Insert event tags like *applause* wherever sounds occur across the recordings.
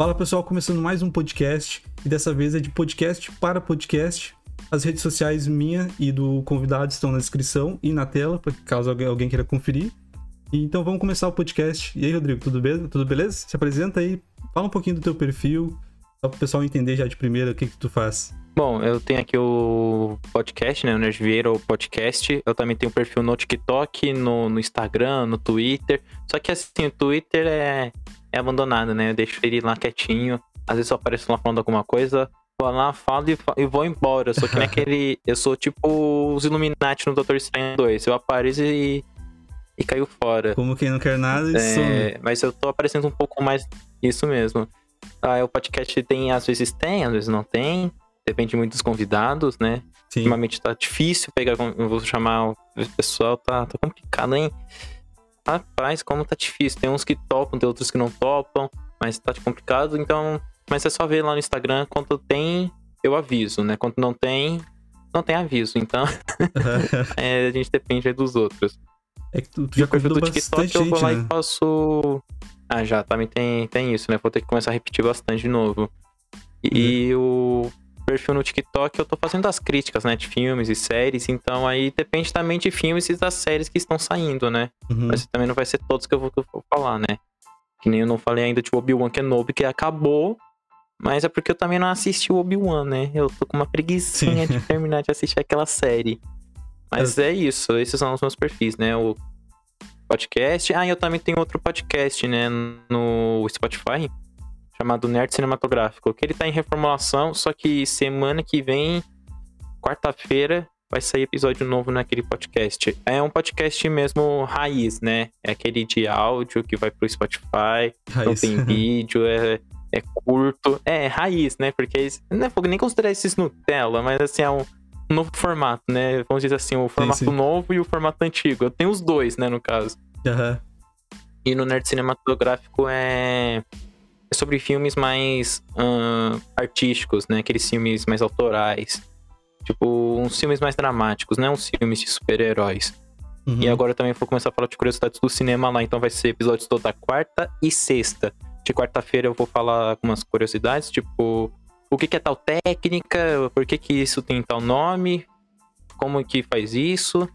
Fala pessoal, começando mais um podcast e dessa vez é de podcast para podcast. As redes sociais minha e do convidado estão na descrição e na tela, para caso alguém queira conferir. Então vamos começar o podcast. E aí, Rodrigo, tudo, be tudo beleza? Se apresenta aí, fala um pouquinho do teu perfil, só para o pessoal entender já de primeira o que, que tu faz. Bom, eu tenho aqui o podcast, né? O Nerd Vieira, o podcast. Eu também tenho um perfil no TikTok, no, no Instagram, no Twitter. Só que assim, o Twitter é, é abandonado, né? Eu deixo ele lá quietinho. Às vezes eu apareço lá falando alguma coisa, vou lá, falo e, e vou embora. Sou que nem *laughs* aquele. Eu sou tipo os Illuminati no Doutor Estranho 2. Eu apareço e. e caiu fora. Como quem não quer nada e É, mas eu tô aparecendo um pouco mais. Isso mesmo. Ah, o podcast tem, às vezes tem, às vezes não tem. Depende muito dos convidados, né? Sim. Ultimamente tá difícil pegar. Eu vou chamar o pessoal, tá, tá complicado, hein? Rapaz, como tá difícil. Tem uns que topam, tem outros que não topam, mas tá complicado, então. Mas é só ver lá no Instagram quando tem, eu aviso, né? Quando não tem, não tem aviso. Então, *laughs* *laughs* é, a gente depende aí dos outros. É que tu, tu já convidou bastante eu vou gente, lá né? e faço. Ah, já, também tem, tem isso, né? Vou ter que começar a repetir bastante de novo. E Uhum. o perfil no TikTok eu tô fazendo as críticas, né? De filmes e séries, então aí depende também de filmes e das séries que estão saindo, né? Uhum. Mas também não vai ser todos que eu vou, que eu vou falar, né? Que nem eu não falei ainda de Obi-Wan Kenobi, que acabou. Mas é porque eu também não assisti o Obi-Wan, né? Eu tô com uma preguiçinha de terminar de assistir aquela série. Mas é isso, esses são os meus perfis, né? O podcast. Ah, eu também tenho outro podcast, né? No Spotify, chamado Nerd Cinematográfico. Que ele tá em reformulação, só que semana que vem, quarta-feira, vai sair episódio novo naquele podcast. É um podcast mesmo raiz, né? É aquele de áudio que vai pro Spotify, não Raiz. tem *laughs* vídeo, é, é curto. É, raiz, né? Porque não vou nem considerar esses Nutella, mas assim, é um novo formato, né? Vamos dizer assim, o formato sim. novo e o formato antigo. Eu tenho os dois, né, no caso. Aham. E no Nerd Cinematográfico é, é sobre filmes mais artísticos, né? Aqueles filmes mais autorais. Tipo, uns filmes mais dramáticos, não uns filmes de super-heróis. Uhum. E agora eu também vou começar a falar de curiosidades do cinema lá, então vai ser episódios toda quarta e sexta. De quarta-feira eu vou falar algumas curiosidades, tipo, o que, que é tal técnica, por que, que isso tem tal nome, como que faz isso.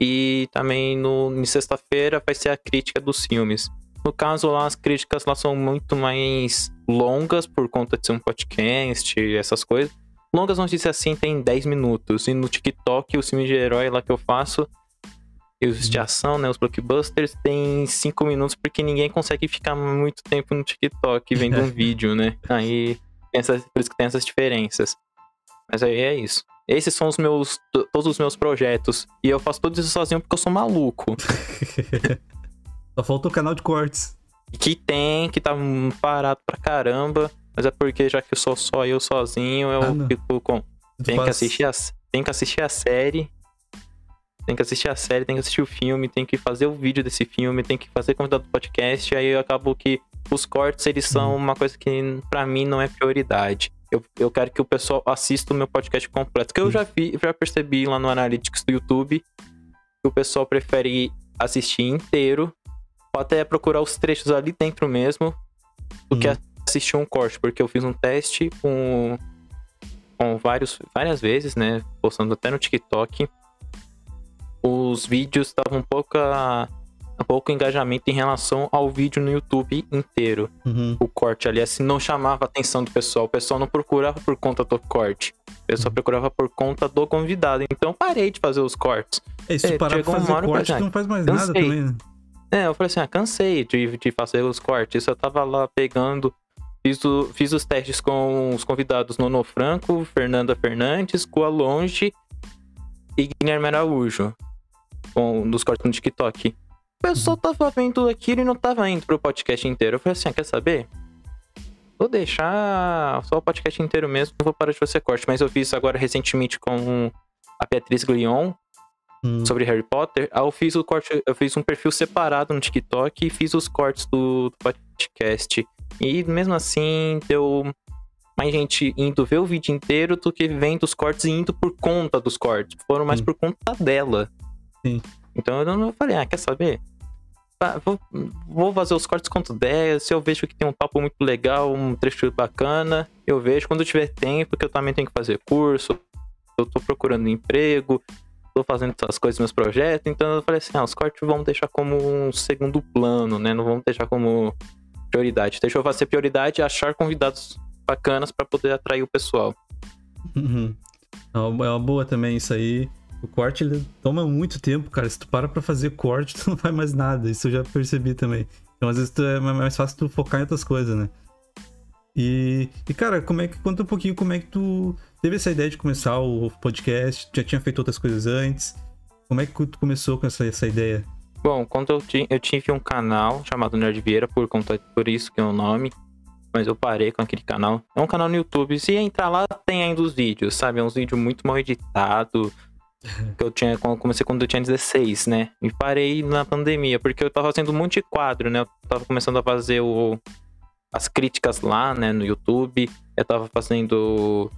E também no, em sexta-feira vai ser a crítica dos filmes. No caso lá, as críticas lá são muito mais longas por conta de ser um podcast, essas coisas. Longas, vamos dizer assim, tem 10 minutos. E no TikTok, os filmes de herói lá que eu faço, e os de ação, né? Os blockbusters tem 5 minutos porque ninguém consegue ficar muito tempo no TikTok vendo um *laughs* vídeo, né? Aí, tem essas- por isso que tem essas diferenças. Mas aí é isso. Esses são os meus, to- todos os meus projetos. E eu faço tudo isso sozinho porque eu sou maluco. *laughs* Só falta o canal de cortes. Que tem, que tá parado pra caramba. Mas é porque já que eu sou só eu sozinho, eu Ah, não. fico com. Tem que, assistir a, tem que assistir a série. Tem que assistir a série, tem que assistir o filme, tem que fazer o vídeo desse filme, tem que fazer convidado do podcast. Aí eu acabo que os cortes, eles são uma coisa que pra mim não é prioridade. Eu, eu quero que o pessoal assista o meu podcast completo. Que eu já vi, já percebi lá no Analytics do YouTube que o pessoal prefere assistir inteiro, ou até procurar os trechos ali dentro mesmo, do que Uhum. assistir um corte, porque eu fiz um teste com, com vários, várias vezes, né? Postando até no TikTok. Os vídeos estavam um pouco, engajamento em relação ao vídeo no YouTube inteiro. Uhum. O corte ali, assim, não chamava a atenção do pessoal. O pessoal não procurava por conta do corte. O pessoal procurava por conta do convidado. Então parei de fazer os cortes. É, se É, parar pra fazer hora que eu corte, falei, tu não faz mais cansei. nada também, né? É, eu falei assim, ah, cansei de, de fazer os cortes. Eu tava lá pegando, fiz, o- fiz os testes com os convidados Nono Franco, Fernanda Fernandes, Cua Longe e Guilherme Araújo, com, nos cortes no TikTok. O pessoal tava vendo aquilo e não tava indo pro podcast inteiro. Eu falei assim, ah, quer saber? Vou deixar só o podcast inteiro mesmo, não vou parar de fazer corte. Mas eu fiz agora recentemente com a Beatriz Glion, Hum. sobre Harry Potter, eu fiz o corte, eu fiz um perfil separado no TikTok e fiz os cortes do, do podcast. E mesmo assim, deu mais gente indo ver o vídeo inteiro do que vendo os cortes e indo por conta dos cortes. Foram mais Sim. por conta dela. Sim. Então eu não falei, ah, quer saber? ah, vou, vou fazer os cortes quanto der. Se eu vejo que tem um papo muito legal, um trecho bacana, eu vejo. Quando eu tiver tempo, porque eu também tenho que fazer curso, eu tô procurando emprego, tô fazendo essas coisas, meus projetos. Então eu falei assim: ah, os cortes vamos deixar como um segundo plano, né? Não vamos deixar como prioridade. Deixa eu fazer prioridade e achar convidados bacanas para poder atrair o pessoal. Uhum. É uma boa também isso aí. O corte ele toma muito tempo, cara. Se tu para pra fazer corte, *laughs* tu não faz mais nada. Isso eu já percebi também. Então, às vezes, é mais fácil tu focar em outras coisas, né? E, e, cara, como é que. Conta um pouquinho como é que tu teve essa ideia de começar o podcast. Já tinha feito outras coisas antes. Como é que tu começou com essa, essa ideia? Bom, quando eu, eu tive um canal chamado Nerd Vieira, por conta por isso que é o nome. Mas eu parei com aquele canal. É um canal no YouTube. Se entrar lá, tem ainda os vídeos, sabe? É uns vídeos muito mal editados que eu tinha comecei quando eu tinha 16, né? E parei na pandemia, porque eu tava fazendo um monte de quadro, né? Eu tava começando a fazer o, as críticas lá, né, no YouTube. Eu tava fazendo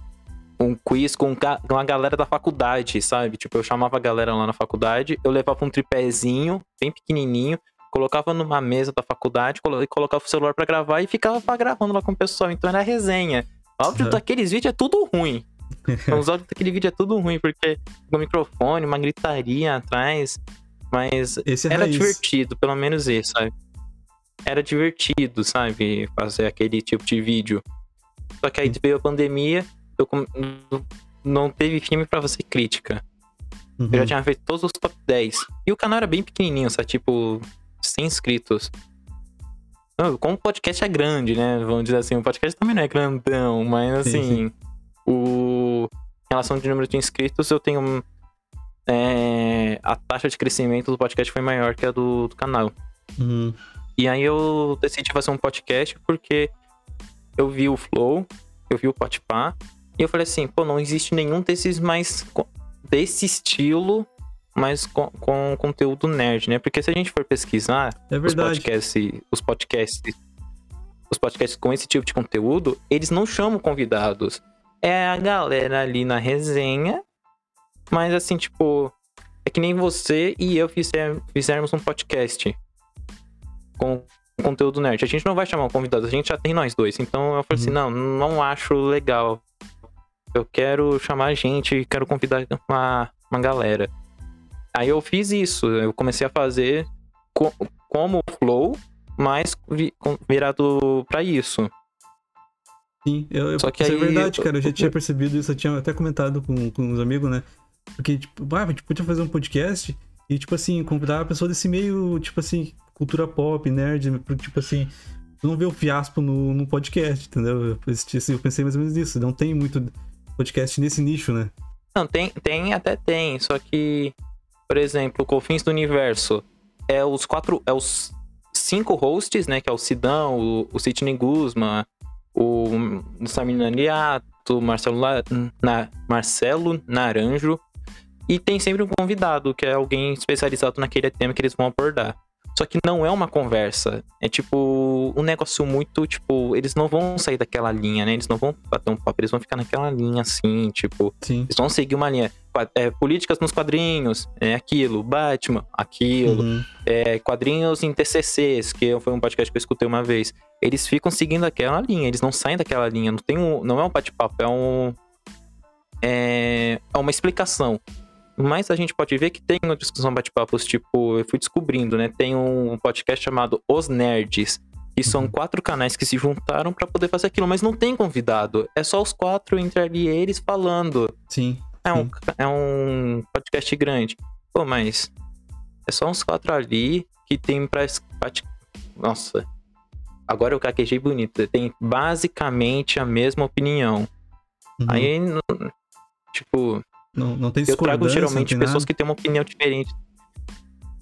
um quiz com uma galera da faculdade, sabe? Tipo, eu chamava a galera lá na faculdade, eu levava um tripézinho, bem pequenininho, colocava numa mesa da faculdade, colocava o celular para gravar e ficava gravando lá com o pessoal. Então era resenha. Óbvio, uhum. daqueles vídeos é tudo ruim. Os áudios daquele vídeo é tudo ruim, porque o microfone, uma gritaria atrás. Mas é era raiz. divertido, pelo menos isso, sabe? Era divertido, sabe? Fazer aquele tipo de vídeo. Só que aí veio a pandemia, eu não teve filme para fazer crítica. Uhum. Eu já uhum. tinha feito todos os top 10. E o canal era bem pequenininho, sabe? Tipo, 100 inscritos. Como o podcast é grande, né? Vamos dizer assim, o podcast também não é grandão, mas assim, sim, sim. O... Em relação de número de inscritos, eu tenho. É... A taxa de crescimento do podcast foi maior que a do, do canal. Uhum. E aí eu decidi fazer um podcast porque eu vi o Flow, eu vi o Podpah, e eu falei assim, pô, não existe nenhum desses mais desse estilo, mas com, com conteúdo nerd, né? Porque se a gente for pesquisar é os podcasts, os podcasts, os podcasts com esse tipo de conteúdo, eles não chamam convidados é a galera ali na resenha. Mas assim, tipo, é que nem você e eu fizer, fizermos um podcast com conteúdo nerd. A gente não vai chamar um convidado, a gente já tem nós dois. Então eu falei assim, uhum. assim, não, não acho legal. Eu quero chamar gente, quero convidar uma, uma galera. Aí eu fiz isso, eu comecei a fazer co como flow, mas virado para isso. Sim, eu, eu, Só que isso é aí, é verdade, cara. Eu já tinha percebido isso, eu tinha até comentado com, com os amigos, né? Porque, tipo, ah, a gente podia fazer um podcast e, tipo assim, convidar a pessoa desse meio, tipo assim, cultura pop, nerd, tipo assim, não vê o fiasco no, no podcast, entendeu? Eu, eu pensei mais ou menos nisso. Não tem muito podcast nesse nicho, né? Não, tem, tem até tem, só que, por exemplo, o Confins do Universo é os quatro, é os cinco hosts, né? Que é o Sidão, o, o Sidney Guzman, o Samir Marcelo, na, Marcelo Naranjo. E tem sempre um convidado, que é alguém especializado naquele tema que eles vão abordar. Só que não é uma conversa. É tipo um negócio muito, tipo, eles não vão sair daquela linha, né? Eles não vão bater um papo, eles vão ficar naquela linha assim, tipo. Sim. Eles vão seguir uma linha. É, políticas nos quadrinhos, é aquilo, Batman, aquilo. Uhum. É, quadrinhos em TCCs, que foi um podcast que eu escutei uma vez. Eles ficam seguindo aquela linha, eles não saem daquela linha. Não, tem um, não é um bate-papo, é um. É, é uma explicação. Mas a gente pode ver que tem uma discussão bate-papos, tipo, eu fui descobrindo, né? Tem um podcast chamado Os Nerds, que são uhum. quatro canais que se juntaram para poder fazer aquilo, mas não tem convidado. É só os quatro entre ali eles falando. Sim. É um, sim. é um podcast grande. Pô, mas é só uns quatro ali que tem pra. Nossa. Agora eu caquejei bonito. Tem basicamente a mesma opinião. Uhum. Aí, tipo, não, não tem Eu trago geralmente pessoas que têm uma opinião diferente.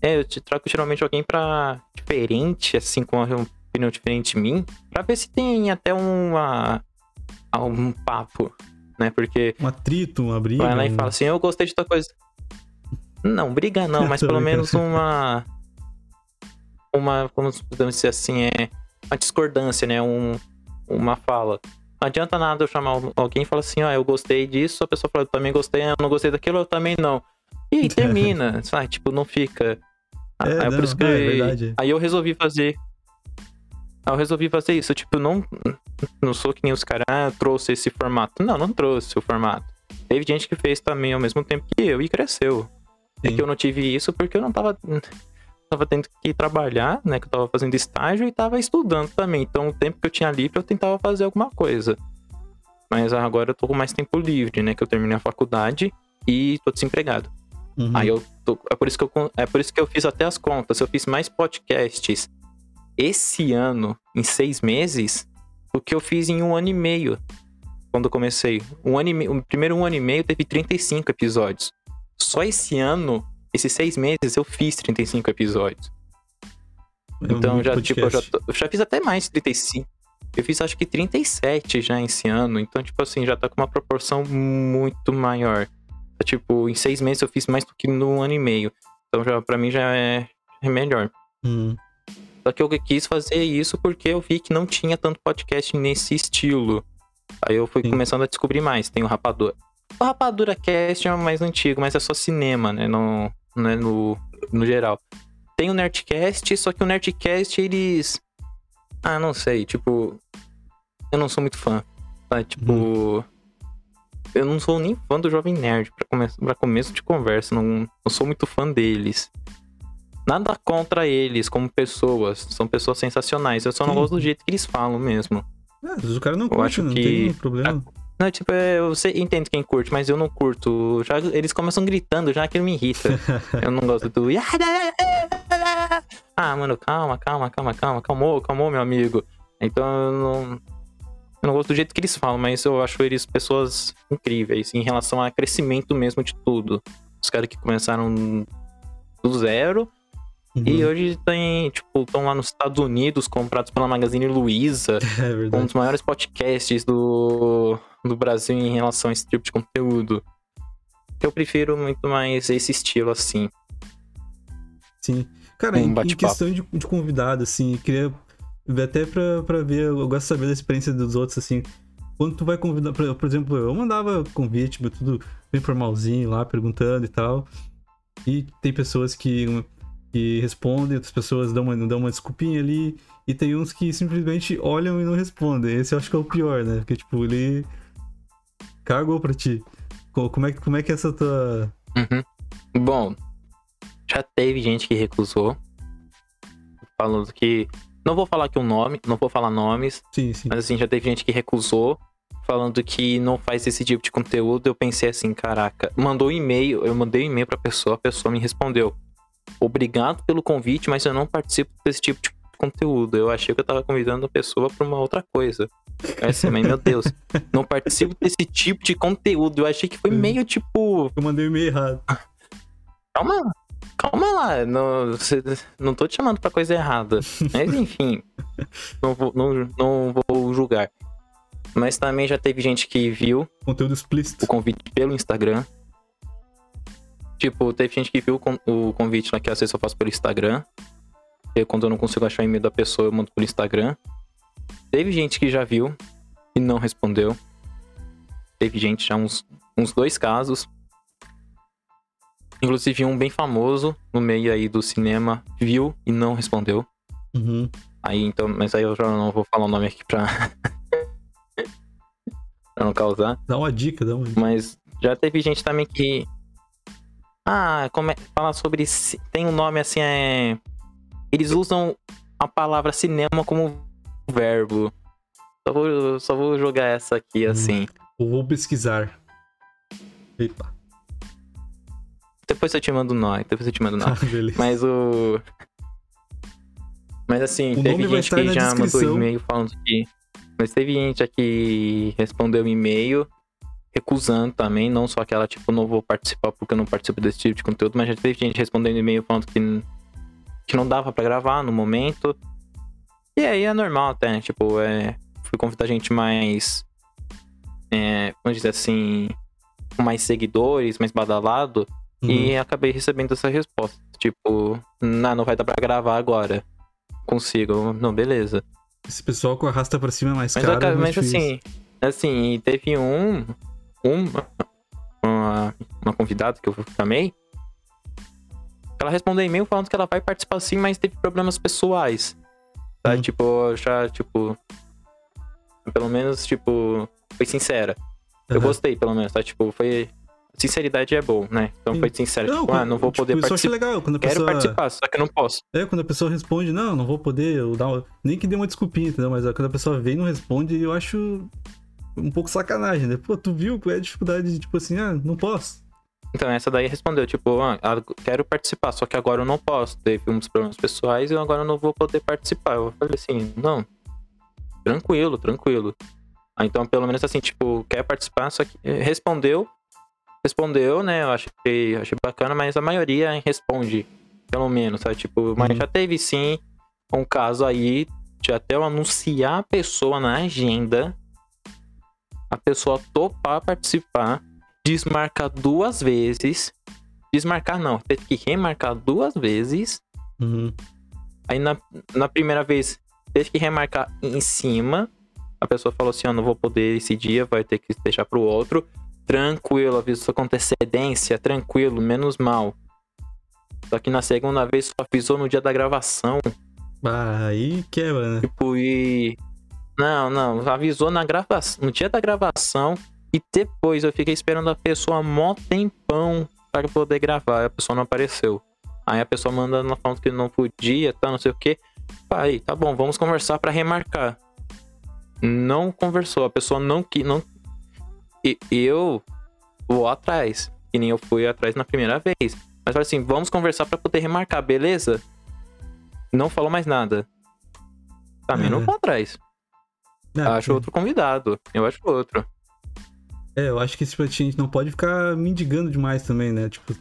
É, eu te trago geralmente alguém pra. diferente, assim, com uma opinião diferente de mim, pra ver se tem até uma. um papo, né? Porque. Um atrito, uma briga. Vai lá e fala assim, eu gostei de tua coisa. Não, briga não, *laughs* mas pelo menos uma. Uma. Como podemos dizer assim, é. Uma discordância, né? Um, uma fala. Não adianta nada eu chamar alguém e falar assim, ó, ah, eu gostei disso, a pessoa fala, eu também gostei, eu não gostei daquilo, eu também não. E aí *laughs* termina, sabe? Tipo, não fica. É, aí, não, por isso que é aí eu resolvi fazer. Aí eu resolvi fazer isso. Tipo, não, não sou que nem os caras, ah, trouxe esse formato. Não, não trouxe o formato. Teve gente que fez também ao mesmo tempo que eu e cresceu. É Sim. que eu não tive isso porque eu não tava. Tava tendo que trabalhar, né? Que eu tava fazendo estágio e tava estudando também. Então, o tempo que eu tinha livre, eu tentava fazer alguma coisa. Mas agora eu tô com mais tempo livre, né? Que eu terminei a faculdade e tô desempregado. Uhum. Aí eu tô, é por isso que eu é por isso que eu fiz até as contas. Eu fiz mais podcasts esse ano em seis meses do que eu fiz em um ano e meio quando eu comecei. Um ano e meio, o primeiro um ano e meio teve 35 episódios. Só esse ano, esses seis meses, eu fiz 35 episódios. Então já tipo eu já, eu já fiz até mais 35. Eu fiz acho que 37 já esse ano. Então, tipo assim, já tá com uma proporção muito maior. Tá, Tipo, em seis meses eu fiz mais do que num ano e meio. Então já para mim já é, é melhor. Uhum. Só que eu quis fazer isso porque eu vi que não tinha tanto podcast nesse estilo. Aí eu fui Sim. começando a descobrir mais. Tem o Rapadura. O Rapadura Cast é o mais antigo, mas é só cinema, né? Não, não é no, no geral. Tem o Nerdcast, só que o Nerdcast, eles. Ah, não sei, tipo. Eu não sou muito fã. Tá? Tipo. Eu não sou nem fã do Jovem Nerd, pra, come pra começo de conversa. Não, não sou muito fã deles. Nada contra eles como pessoas. São pessoas sensacionais. Eu só não Sim. gosto do jeito que eles falam mesmo. Ah, mas o cara não Eu curte, acho não que- tem problema. Não, tipo, é, eu sei, entendo quem curte, mas eu não curto. Já, eles começam gritando, já que me irrita. *laughs* eu não gosto do. Ah, mano, calma, calma, calma, calma, calmou, calmou, meu amigo. Então eu não. Eu não gosto do jeito que eles falam, mas eu acho eles pessoas incríveis em relação a crescimento mesmo de tudo. Os caras que começaram do zero Uhum. e hoje tem, tipo, estão lá nos Estados Unidos, comprados pela Magazine Luiza *laughs* É um dos maiores podcasts do, do Brasil em relação a esse tipo de conteúdo. Eu prefiro muito mais esse estilo assim. Sim. Cara, Um em, em questão de, de convidado, assim, queria até pra, pra ver, eu gosto de saber da experiência dos outros, assim. Quando tu vai convidar, por, por exemplo, eu mandava convite, meu, tudo bem formalzinho lá, perguntando e tal. E tem pessoas que, que respondem, outras pessoas dão uma, dão uma desculpinha ali. E tem uns que simplesmente olham e não respondem. Esse eu acho que é o pior, né? Porque, tipo, ele cagou pra ti. Co- Como é, que- como é que é essa tua. Uhum. Bom, já teve gente que recusou. Falando que. Não vou falar aqui o nome, não vou falar nomes, Sim, sim. mas assim, já teve gente que recusou. Falando que não faz esse tipo de conteúdo. Eu pensei assim, caraca. Mandou um e-mail, eu mandei um e-mail pra pessoa, a pessoa me respondeu. Obrigado pelo convite, mas eu não participo desse tipo de conteúdo. Eu achei que eu tava convidando a pessoa pra uma outra coisa. É assim, mas meu Deus, não participo desse tipo de conteúdo. Eu achei que foi meio tipo. Eu mandei o e-mail errado. Calma, calma lá. Não, não tô te chamando pra coisa errada. Mas enfim, não vou, não, não vou julgar. Mas também já teve gente que viu Conteúdo explícito. o convite pelo Instagram. Tipo, teve gente que viu o convite lá que às vezes eu faço pelo Instagram. Quando eu não consigo achar o e-mail da pessoa, eu mando pelo Instagram. Teve gente que já viu e não respondeu. Teve gente já uns, uns dois casos. Inclusive um bem famoso no meio aí do cinema viu e não respondeu. Uhum. Aí então, mas aí eu já não vou falar o nome aqui pra, *laughs* pra não causar. Dá uma dica, dá uma dica. Mas já teve gente também que. Ah, como é. Fala sobre. Tem um nome assim, é. Eles usam a palavra cinema como verbo. Só vou, só vou jogar essa aqui Hum. assim. Eu vou pesquisar. Eita. Depois eu te mando o nome. Depois eu te mando *laughs* o nome. Ah, beleza. Mas o. Mas assim, O teve gente que já mandou e-mail falando que. Mas teve gente que respondeu e-mail recusando também, não só aquela, tipo, não vou participar porque eu não participo desse tipo de conteúdo, mas já teve gente respondendo e-mail falando que, que não dava pra gravar no momento. E aí é normal até, né? Tipo, é. Fui convidar gente mais. É, vamos dizer assim. Com mais seguidores, mais badalado. Uhum. E acabei recebendo essa resposta. Tipo, não, não vai dar pra gravar agora. Consigo. Não, beleza. Esse pessoal com arrasta pra cima é mais Mas, caro. aca- é mais mas difícil. assim, assim, teve um. um uma, uma convidada que eu chamei. Ela respondeu e-mail falando que ela vai participar sim, mas teve problemas pessoais. Tá? Hum. Tipo, já, tipo. Pelo menos, tipo, foi sincera. Eu Aham. gostei, pelo menos, tá? Tipo, foi. Sinceridade é bom, né? Então foi sincera. Não, tipo, ah, não vou tipo, poder isso eu participar. legal, quando a Quero pessoa... participar, só que eu não posso. É, quando a pessoa responde, não, não vou poder, eu dar uma- nem que dê uma desculpinha, entendeu? Mas quando a pessoa vem e não responde, eu acho um pouco sacanagem, né? Pô, tu viu qual é a dificuldade de, tipo assim, ah, não posso. Então, essa daí respondeu, tipo, ah, ah, quero participar, só que agora eu não posso. Teve uns problemas pessoais e eu agora não vou poder participar. Eu falei assim, não, tranquilo, tranquilo. Ah, então, pelo menos assim, tipo, quer participar, só que eh, respondeu, respondeu, né? Eu achei, achei bacana, mas a maioria responde, pelo menos, sabe? Tipo, mas Uhum. já teve sim um caso aí de até eu anunciar a pessoa na agenda, a pessoa topar participar, desmarcar duas vezes. Desmarcar não, teve que remarcar duas vezes. Uhum. Aí na, na primeira vez teve que remarcar em cima. A pessoa falou assim: Eu não vou poder esse dia, vai ter que deixar pro outro. Tranquilo, avisou com antecedência, tranquilo, menos mal. Só que na segunda vez só avisou no dia da gravação. Ah, aí quebra, né? Tipo, e. Não, não, avisou na gravação, no dia da gravação. E depois eu fiquei esperando a pessoa mó tempão para poder gravar. A pessoa não apareceu. Aí a pessoa manda na falando que não podia, tá, não sei o que. Aí, tá bom, vamos conversar para remarcar. Não conversou, a pessoa não que não e eu vou atrás, que nem eu fui atrás na primeira vez. Mas falei assim, vamos conversar para poder remarcar, beleza? Não falou mais nada. Também não Uhum. vou atrás. É, acho outro convidado. Eu acho outro. É, eu acho que tipo, a gente não pode ficar mendigando demais também, né? Tipo,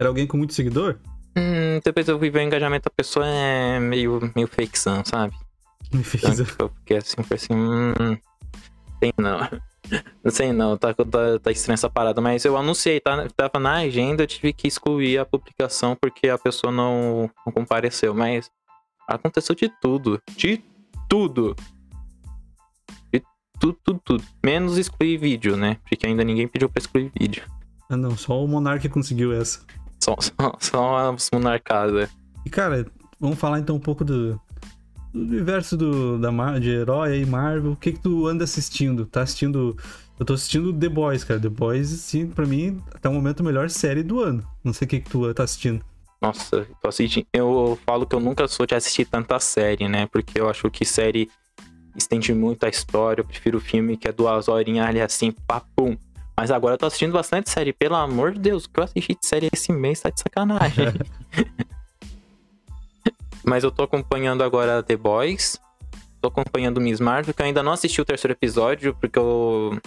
era alguém com muito seguidor? Hum, depois eu fui ver o engajamento da pessoa é meio, meio fakezão, sabe? Me fez. Então, tipo, Porque assim, foi assim, hum, sei não. *laughs* Não sei não, tá, tá, tá estranha essa parada, mas eu anunciei, tá, tava na agenda, eu tive que excluir a publicação porque a pessoa não, não compareceu, mas aconteceu de tudo, de tudo. Tudo, tudo, tudo. Menos excluir vídeo, né? Porque ainda ninguém pediu pra excluir vídeo. Ah, não, só o Monark conseguiu essa. Só, *laughs* só, só as monarcadas. E, cara, vamos falar então um pouco do, do universo do, da, de herói aí, Marvel. O que que tu anda assistindo? Tá assistindo... Eu tô assistindo The Boys, cara. The Boys, sim, pra mim, até o momento, a melhor série do ano. Não sei o que que tu tá assistindo. Nossa, tô assistindo. Eu falo que eu nunca sou de assistir tanta série, né? Porque eu acho que série estende muito a história. Eu prefiro filme que é duas horinhas ali assim, papum. Mas agora eu tô assistindo bastante série. Pelo amor de Deus, o que eu assisti de série esse mês tá de sacanagem. *laughs* Mas eu tô acompanhando agora The Boys. Tô acompanhando Miss Marvel, que eu ainda não assisti o terceiro episódio, porque eu.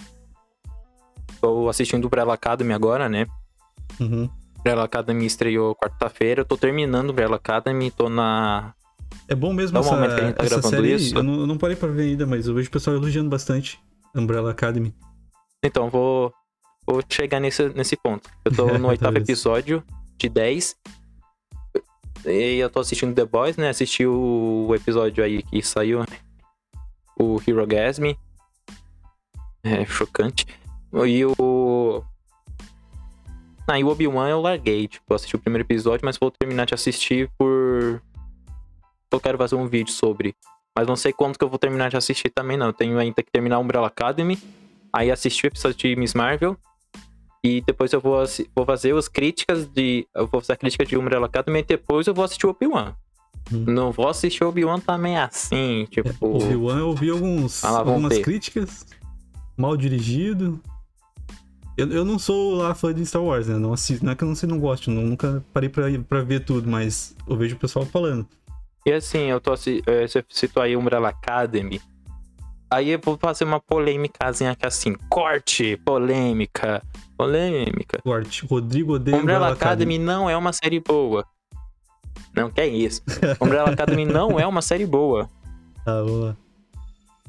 Tô assistindo Umbrella Academy agora, né? Uhum. Umbrella Academy estreou quarta-feira. Eu tô terminando Umbrella Academy, tô na. É bom mesmo essa, que a gente tá essa série. isso. Eu não, eu não parei pra ver ainda, mas eu vejo o pessoal elogiando bastante Umbrella Academy. Então, vou, vou chegar nesse, nesse ponto. Eu tô no *laughs* oitavo episódio de 10. E eu tô assistindo The Boys, né? Assisti o episódio aí que saiu, né? o Hero Gasm. É chocante. E o. Ah, e o Obi-Wan eu larguei. Tipo, eu assisti o primeiro episódio, mas vou terminar de assistir por. Eu quero fazer um vídeo sobre. Mas não sei quando que eu vou terminar de assistir também, não. Eu tenho ainda que terminar Umbrella Academy. Aí assistir o episódio de Miss Marvel. E depois eu vou, vou fazer as críticas de. Eu vou fazer a crítica de Umbrella Academy e depois eu vou assistir o Obi-Wan. Hum. Não vou assistir o Obi-Wan também assim, tipo. O Obi-Wan eu ouvi alguns, Ah algumas críticas. Mal dirigido. Eu, eu não sou lá fã de Star Wars, né? Não, assisto, não é que eu não sei, não gosto. não- nunca parei pra, pra ver tudo, mas eu vejo o pessoal falando. E assim, eu tô eh, Você citou aí Umbrella Academy. Aí eu vou fazer uma polêmicazinha aqui assim. Corte, polêmica, polêmica. Corte. Rodrigo odeia Umbrella Academy não é uma série boa. Não, que é isso. Umbrella Academy não é uma série boa. *laughs* Tá, vamos lá.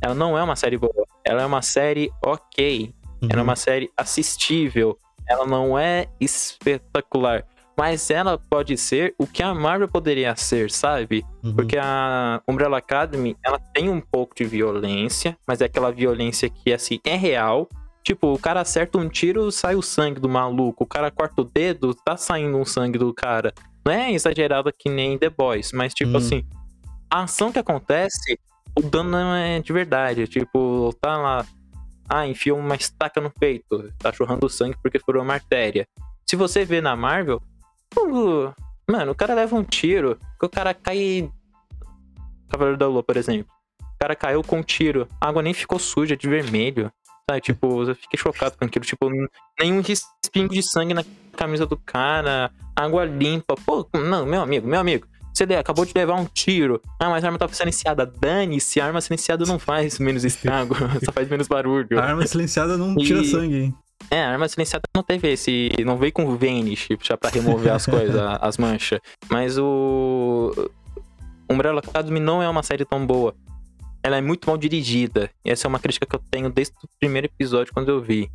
Ela não é uma série boa. Ela é uma série ok. Uhum. Ela é uma série assistível. Ela não é espetacular. Mas ela pode ser o que a Marvel poderia ser, sabe? Uhum. Porque a Umbrella Academy, ela tem um pouco de violência, mas é aquela violência que, assim, é real. Tipo, o cara acerta um tiro, sai o sangue do maluco. O cara corta o dedo, tá saindo um sangue do cara. Não é exagerada que nem The Boys, mas tipo Hum. assim, a ação que acontece, o dano não é de verdade. Tipo, tá lá. Ah, enfiou uma estaca no peito. Tá chorrando sangue porque furou uma artéria. Se você vê na Marvel, uh, mano, o cara leva um tiro, que o cara cai. Cavaleiro da Lua, por exemplo. O cara caiu com um tiro. A água nem ficou suja de vermelho. Sabe? Tipo, eu fiquei chocado com aquilo. Tipo, nenhum respingo de sangue na camisa do cara. Água limpa. Pô, não, meu amigo, meu amigo. Você acabou de levar um tiro. Ah, mas a arma tá silenciada. Dane-se, a arma silenciada não faz menos estrago, *laughs* só faz menos barulho. A arma silenciada não E- tira sangue, hein? É, a arma silenciada não teve esse. Não veio com Vanish já pra remover as coisas, *laughs* as manchas. Mas o. Umbrella Academy não é uma série tão boa. Ela é muito mal dirigida. E essa é uma crítica que eu tenho desde o primeiro episódio quando eu vi.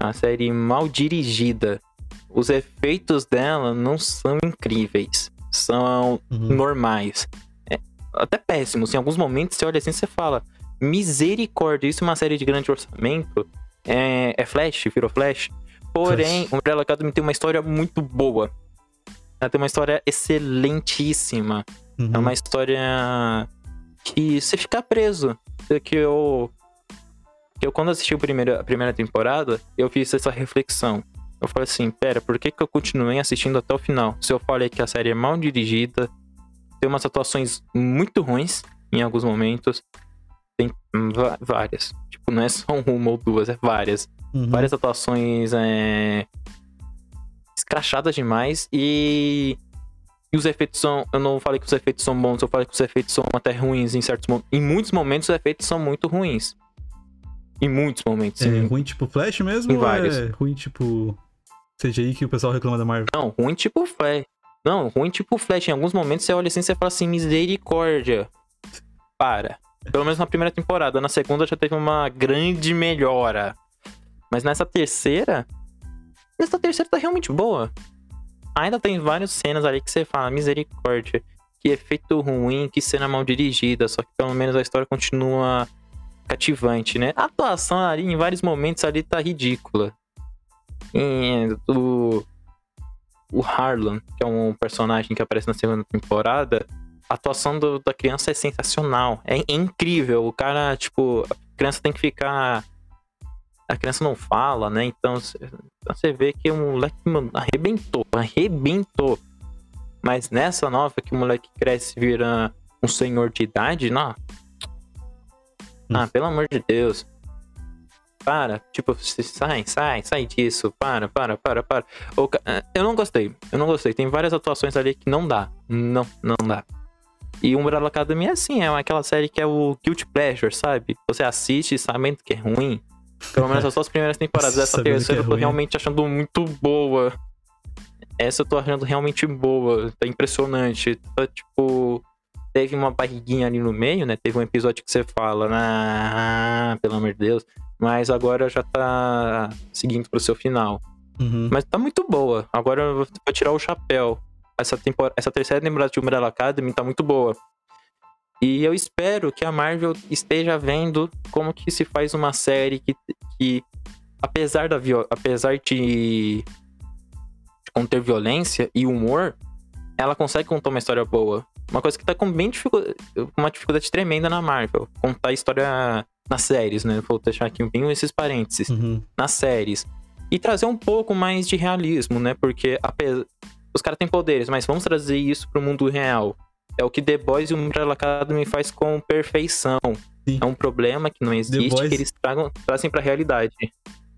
É uma série mal dirigida. Os efeitos dela não são incríveis. São Uhum. normais. É, até péssimos. Em alguns momentos você olha assim e você fala: misericórdia, isso é uma série de grande orçamento. É, é Flash, virou Flash. Porém, Umbrella Academy tem uma história muito boa. Ela tem uma história excelentíssima. Uhum. É uma história que você fica preso. Que eu. Que eu, quando assisti o primeiro, a primeira temporada, eu fiz essa reflexão. Eu falei assim: pera, por que, que eu continuei assistindo até o final? Se eu falei que a série é mal dirigida, tem umas atuações muito ruins em alguns momentos. Tem várias. Tipo, não é só *laughs* uma ou duas, é várias Uhum. várias atuações é, escrachadas demais e, e os efeitos são. Eu não falei que os efeitos são bons, eu falei que os efeitos são até ruins em certos momentos. Em muitos momentos os efeitos são muito ruins. Em muitos momentos. É em- ruim tipo Flash mesmo Tem ou vários. é ruim tipo CGI que o pessoal reclama da Marvel? Não, ruim tipo Flash. Não, ruim tipo Flash. Em alguns momentos você olha assim e você fala assim, misericórdia. Para. Pelo menos na primeira temporada. Na segunda já teve uma grande melhora. Mas nessa terceira. Nessa terceira tá realmente boa. Ainda tem várias cenas ali que você fala, misericórdia. Que efeito ruim, que cena mal dirigida. Só que pelo menos a história continua cativante, né? A atuação ali, em vários momentos ali, tá ridícula. E, o, o Harlan, que é um personagem que aparece na segunda temporada, a atuação do- da criança é sensacional. É, incrível. O cara, tipo, a criança tem que ficar. A criança não fala, né? Então c- então você vê que o moleque mano, arrebentou, arrebentou. Mas nessa nova que o moleque cresce e vira um senhor de idade, não. Ah, pelo amor de Deus. Para, tipo, você sai, sai, sai disso. Para, para, para, para. Eh, Eu não gostei. Eu não gostei. Tem várias atuações ali que não dá. Não, não dá. E Umbrella Academy é assim, é aquela série que é o Guilty Pleasure, sabe? Você assiste sabendo que é ruim. Pelo menos as suas primeiras temporadas. Essa Sabendo terceira é eu tô realmente achando muito boa. Essa eu tô achando realmente boa. Tá impressionante. Tá, tipo, teve uma barriguinha ali no meio, né? Teve um episódio que você fala, ah, pelo amor de Deus. Mas agora já tá seguindo pro seu final. Uhum. Mas tá muito boa. Agora eu vou tirar o chapéu. Essa, temporada, essa terceira temporada de Umbrella Academy tá muito boa. E eu espero que a Marvel esteja vendo como que se faz uma série que, que apesar, da, apesar de, de conter violência e humor, ela consegue contar uma história boa. Uma coisa que tá com bem dificu- uma dificuldade tremenda na Marvel. Contar a história nas séries, né? Vou deixar aqui bem esses parênteses Uhum. nas séries. E trazer um pouco mais de realismo, né? Porque ape- os caras têm poderes, mas vamos trazer isso pro mundo real. É o que The Boys e o Umbrella Academy faz com perfeição. Sim. É um problema que não existe, Boys- que eles tragam, trazem pra realidade.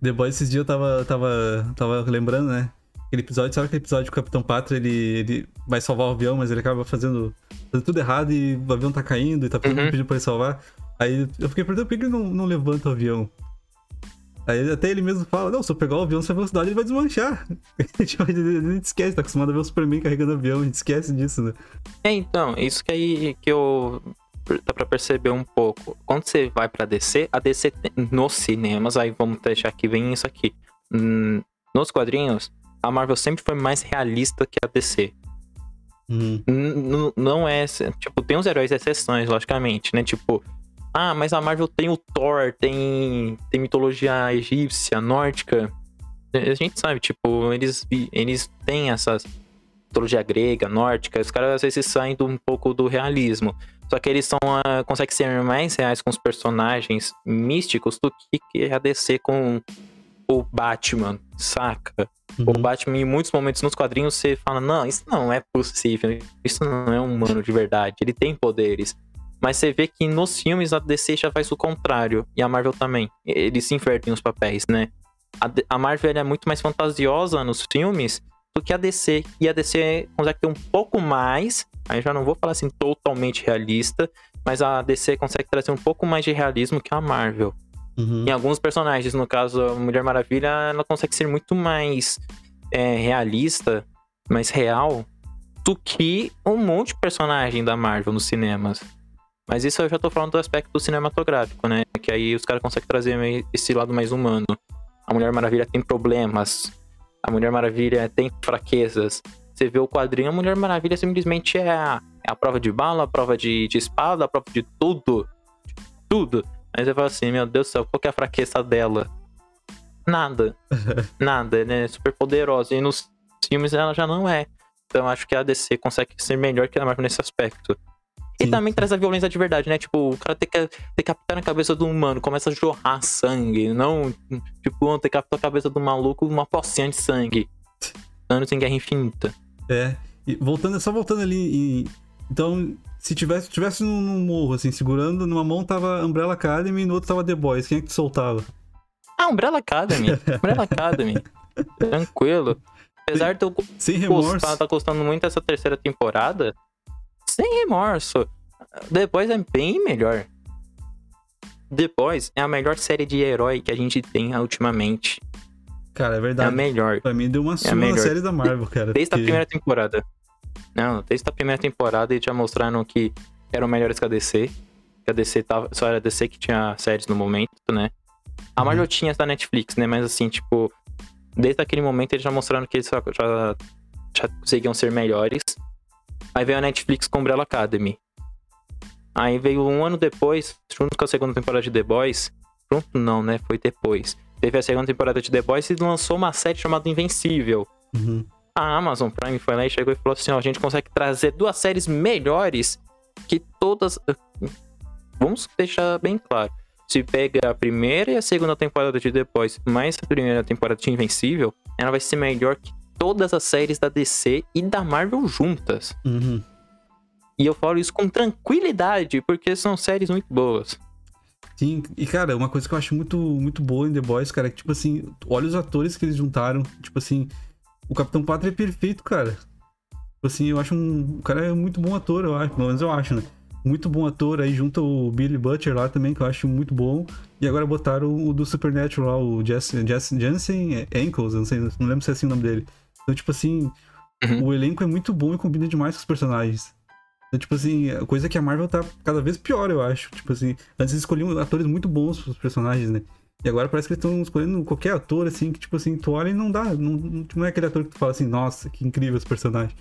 The Boys esses dias eu tava, tava, tava lembrando, né? Aquele episódio, sabe aquele episódio que o Capitão Pátria ele, ele vai salvar o avião, mas ele acaba fazendo, fazendo tudo errado e o avião tá caindo e tá pedindo, Uhum. pedindo pra ele salvar. Aí eu fiquei perguntando por que ele não, não levanta o avião. Aí até ele mesmo fala, não, se eu pegar o avião nessa velocidade, ele vai desmanchar. *laughs* tipo, a gente esquece, tá acostumado a ver o Superman carregando avião, a gente esquece disso, né? É, então, isso que aí que eu dá pra perceber um pouco. Quando você vai pra DC, a DC nos cinemas, aí vamos deixar que vem isso aqui. Hum, nos quadrinhos, a Marvel sempre foi mais realista que a DC. Uhum. Não é. Tipo, tem uns heróis exceções, logicamente, né? Tipo, ah, mas a Marvel tem o Thor, tem, tem mitologia egípcia, nórdica. A gente sabe, tipo, eles, eles têm essas. mitologia grega, nórdica, os caras às vezes saem um pouco do realismo. Só que eles são, uh, conseguem ser mais reais com os personagens místicos do que a DC com o Batman, saca? Uhum. O Batman, em muitos momentos nos quadrinhos, você fala: não, isso não é possível, isso não é um humano de verdade, ele tem poderes. Mas você vê que nos filmes a DC já faz o contrário, e a Marvel também. Eles se invertem os papéis, né? A, a Marvel é muito mais fantasiosa nos filmes do que a DC. E a DC consegue ter um pouco mais, aí já não vou falar assim totalmente realista, mas a DC consegue trazer um pouco mais de realismo que a Marvel. Uhum. Em alguns personagens, no caso, a Mulher Maravilha, ela consegue ser muito mais é, realista, mais real, do que um monte de personagem da Marvel nos cinemas. Mas isso eu já tô falando do aspecto cinematográfico, né? Que aí os caras conseguem trazer esse lado mais humano. A Mulher Maravilha tem problemas. A Mulher Maravilha tem fraquezas. Você vê o quadrinho, a Mulher Maravilha simplesmente é a, é a prova de bala, a prova de, de espada, a prova de tudo. De tudo. Aí você fala assim, meu Deus do céu, qual que é a fraqueza dela? Nada. *laughs* Nada, né? Super poderosa. E nos filmes ela já não é. Então acho que a DC consegue ser melhor que a Marvel nesse aspecto. E também traz a violência de verdade, né? Tipo, o cara tem que decapitar na cabeça do humano, começa a jorrar sangue. Não, tipo, decapitou a cabeça do maluco uma pocinha de sangue. Anos em Guerra Infinita. É. E voltando, só voltando ali. em então, se tivesse, tivesse num, morro, assim, segurando, numa mão tava Umbrella Academy e no outro tava The Boys, quem é que tu soltava? Ah, Umbrella Academy. Umbrella Academy. *laughs* Tranquilo. Apesar de eu sem remorso. Gostar, tá gostando muito dessa terceira temporada, sem remorso. Boys é bem melhor. Boys é a melhor série de herói que a gente tem ultimamente. Cara, é verdade. É a melhor. Pra mim deu uma é na série da Marvel, cara. Desde porque... a primeira temporada. Não, desde a primeira temporada eles já mostraram que eram melhores que a DC. Que a DC tava, só era a DC que tinha séries no momento, né? A. Marvel uhum. tinha da Netflix, né? Mas assim, tipo, desde aquele momento eles já mostraram que eles já, já, já conseguiam ser melhores. Aí veio a Netflix com Umbrella Academy. Aí veio um ano depois, junto com a segunda temporada de The Boys. Pronto, não, né? Foi depois. Teve a segunda temporada de The Boys e lançou uma série chamada Invencível. Uhum a Amazon Prime foi lá e chegou e falou assim: ó, a gente consegue trazer duas séries melhores que todas. Vamos deixar bem claro. Se pega a primeira e a segunda temporada de The Boys, mais a primeira temporada de Invencível, ela vai ser melhor que todas as séries da DC e da Marvel juntas. Uhum. E eu falo isso com tranquilidade, porque são séries muito boas. Sim, e cara, uma coisa que eu acho muito, muito boa em The Boys, cara, é que, tipo assim, olha os atores que eles juntaram. Tipo assim, o Capitão Pátria é perfeito, cara. Tipo assim, eu acho um. O cara é muito bom ator, eu acho. Pelo menos eu acho, né? Muito bom ator. Aí junta o Billy Butcher lá também, que eu acho muito bom. E agora botaram o do Supernatural lá, o Jess, Jess, Jensen Ankles, não sei, não lembro se é assim o nome dele. Então, tipo assim, uhum. o elenco é muito bom e combina demais com os personagens. Então, tipo assim, a coisa é que a Marvel tá cada vez pior, eu acho. Tipo assim, antes eles escolhiam atores muito bons pros personagens, né? E agora parece que eles estão escolhendo qualquer ator, assim, que, tipo assim, tu olha e não dá. Não, não é aquele ator que tu fala assim, nossa, que incrível esse personagem.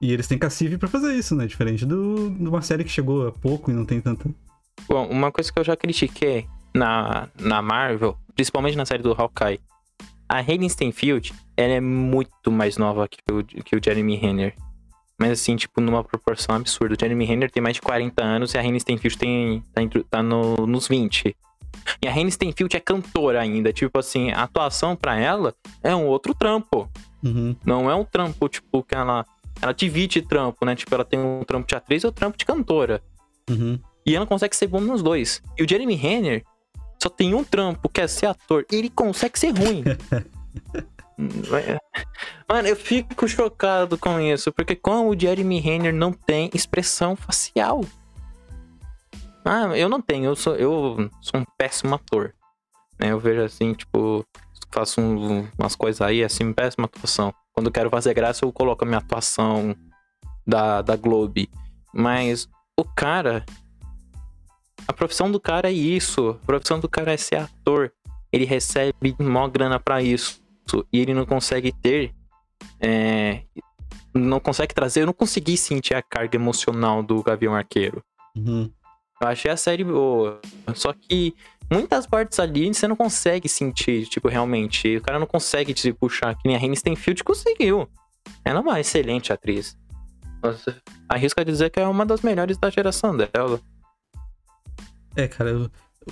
E eles têm cacife para fazer isso, né? Diferente do, de uma série que chegou há pouco e não tem tanta. Bom, uma coisa que eu já critiquei na, na Marvel, principalmente na série do Hawkeye, a Hayley Steinfeld, ela é muito mais nova que o, que o Jeremy Renner. Mas assim, tipo, numa proporção absurda. O Jeremy Renner tem mais de 40 anos e a Hayley Steinfeld tem, tá, tá no, nos 20. E a Hayley Steinfeld é cantora ainda. Tipo assim, a atuação para ela é um outro trampo. Uhum. Não é um trampo, tipo, que ela. Ela divide trampo, né? Tipo, ela tem um trampo de atriz e um trampo de cantora. Uhum. E ela consegue ser bom nos dois. E o Jeremy Renner só tem um trampo, que é ser ator. Ele consegue ser ruim. *laughs* Mano, eu fico chocado com isso, porque como o Jeremy Renner não tem expressão facial. Ah, eu não tenho, eu sou, eu sou um péssimo ator. Né? Eu vejo assim, tipo, faço um, umas coisas aí, assim, péssima atuação. Quando eu quero fazer graça, eu coloco a minha atuação da, da Globe. Mas o cara. A profissão do cara é isso. A profissão do cara é ser ator. Ele recebe mó grana para isso. E ele não consegue ter. É, não consegue trazer. Eu não consegui sentir a carga emocional do Gavião Arqueiro. Uhum. Eu achei a série boa. Só que muitas partes ali você não consegue sentir, tipo, realmente. O cara não consegue te puxar, que nem a Hayley Stenfield conseguiu. Ela é uma excelente atriz. Nossa, arrisco a dizer que é uma das melhores da geração dela. É, cara, eu-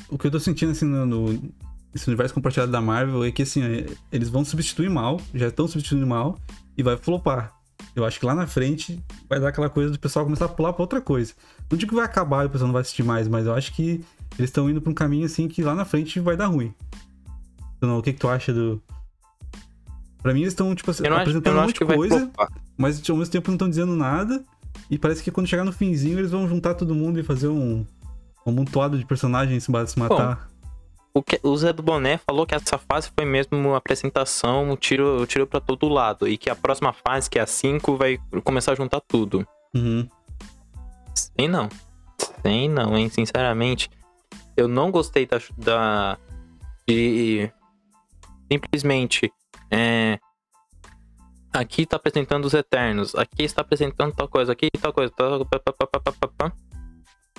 o que eu tô sentindo assim no, no- nesse universo compartilhado da Marvel é que assim, é, eles vão substituir mal, já estão substituindo mal, e vai flopar. Eu acho que lá na frente vai dar aquela coisa do pessoal começar a pular pra outra coisa. Não digo que vai acabar e o pessoal não vai assistir mais, mas eu acho que eles estão indo pra um caminho assim que lá na frente vai dar ruim. Então, o que, que tu acha do. Pra mim, eles estão, tipo, acho, apresentando um monte de coisa, mas ao mesmo tempo não estão dizendo nada. E parece que quando chegar no finzinho, eles vão juntar todo mundo e fazer um, um amontoado de personagens se se matar. O, que, o Zé do Boné falou que essa fase foi mesmo uma apresentação, um tiro, um tiro pra todo lado. E que a próxima fase, que é a 5, vai começar a juntar tudo. Uhum. Sei não. Sei não, hein? Sinceramente, eu não gostei da. da de. Simplesmente. É, aqui tá apresentando os Eternos. Aqui está apresentando tal coisa. Aqui tal coisa. Tal, pá, pá, pá.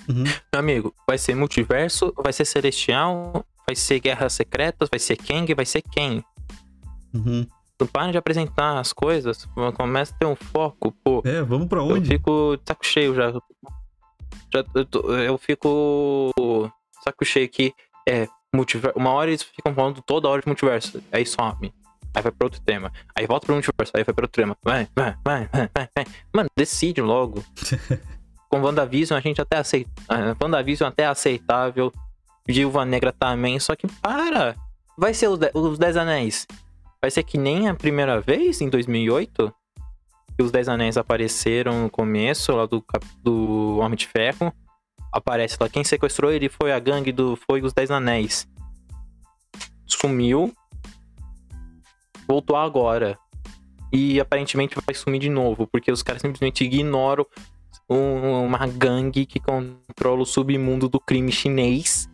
Uhum. Meu amigo, vai ser multiverso, vai ser celestial, vai ser guerras secretas, vai ser Kang, vai ser quem? Uhum. Não para de apresentar as coisas, começa a ter um foco, pô. É, vamos pra Eu onde? fico de saco cheio já. já eu, tô- eu fico saco cheio que é multiverso. Uma hora eles ficam falando toda hora de multiverso. Aí some. Aí vai pra outro tema. Aí volta pro multiverso. Aí vai pra outro tema. Vai, vai, vai, vai, vai. vai. Mano, decide logo. *laughs* Com WandaVision a gente até aceita. ah, WandaVision até é aceitável. Viúva Negra também. Só que para. Vai ser os, de- os Dez Anéis. Vai ser que nem a primeira vez em 2008 que os Dez Anéis apareceram no começo lá do, do Homem de Ferro. Aparece lá, quem sequestrou ele foi a gangue do. Foi os Dez Anéis. Sumiu. Voltou agora. E aparentemente vai sumir de novo, porque os caras simplesmente ignoram um- uma gangue que controla o submundo do crime chinês.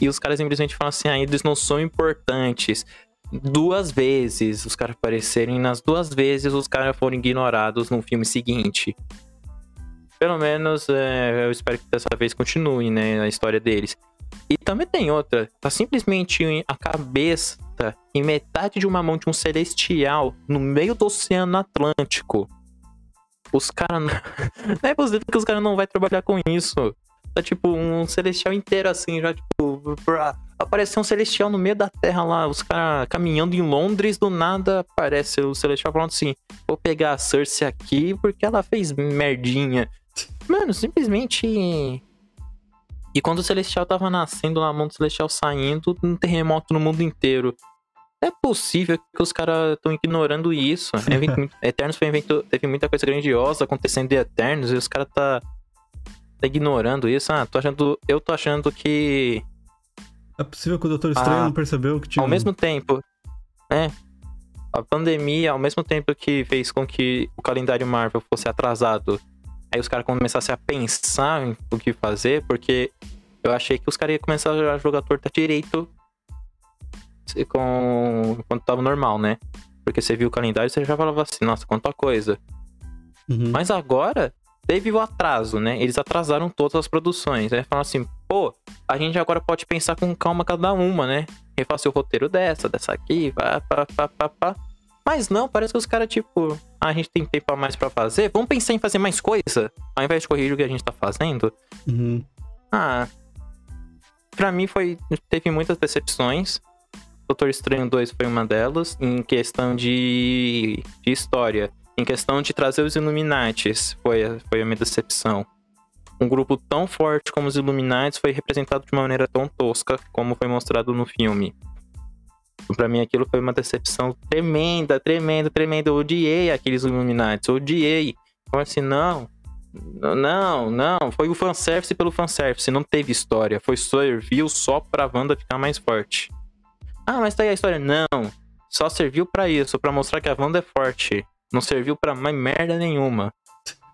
E os caras simplesmente falam assim: ah, eles não são importantes duas vezes os caras aparecerem, nas duas vezes os caras foram ignorados no filme seguinte. Pelo menos é, eu espero que dessa vez continue, né, a história deles. E também tem outra, tá simplesmente a cabeça e metade de uma mão de um celestial no meio do Oceano Atlântico. Os caras. Não... não é possível que os caras não vai trabalhar com isso. Tá tipo um celestial inteiro assim, já tipo. pra- Apareceu um celestial no meio da terra lá, os caras caminhando em Londres, do nada aparece o celestial falando assim: vou pegar a Cersei aqui porque ela fez merdinha. Mano, simplesmente. E quando o celestial tava nascendo, lá, a mão do celestial saindo, um terremoto no mundo inteiro. É possível que os caras estão ignorando isso. É *laughs* muito- Eternos foi um evento, teve muita coisa grandiosa acontecendo de Eternos e os caras tá, tá ignorando isso. Ah, tô achando, eu tô achando que É possível que o Doutor Estranho Ah, não percebeu que tinha. ao mesmo tempo, né? A pandemia, ao mesmo tempo que fez com que o calendário Marvel fosse atrasado, aí os caras começassem a pensar em o que fazer, porque eu achei que os caras iam começar a jogar torta direito com quando tava normal, né? Porque você viu o calendário e você já falava assim, nossa, quanta coisa. Uhum. Mas agora teve o atraso, né? Eles atrasaram todas as produções. Aí falaram assim, pô, a gente agora pode pensar com calma cada uma, né? Refazer o roteiro dessa, dessa aqui, pá, pá, pá, pá, pá. Mas não, parece que os caras, tipo, ah, a gente tem tempo a mais pra fazer, vamos pensar em fazer mais coisa, ao invés de corrigir o que a gente tá fazendo. Uhum. Ah, pra mim foi, teve muitas decepções. Doutor Estranho 2 foi uma delas, em questão de, de história. Em questão de trazer os Illuminates, foi, a- foi a minha decepção. Um grupo tão forte como os Illuminates foi representado de uma maneira tão tosca como foi mostrado no filme. Pra mim aquilo foi uma decepção tremenda, tremenda, tremenda. Eu odiei aqueles Illuminates, odiei. Eu assim, não, não, não, foi o fanservice pelo fanservice, não teve história, foi serviu só pra Wanda ficar mais forte. Ah, mas tá aí a história. Não, só serviu pra isso, pra mostrar que a Wanda é forte. Não serviu pra mais merda nenhuma.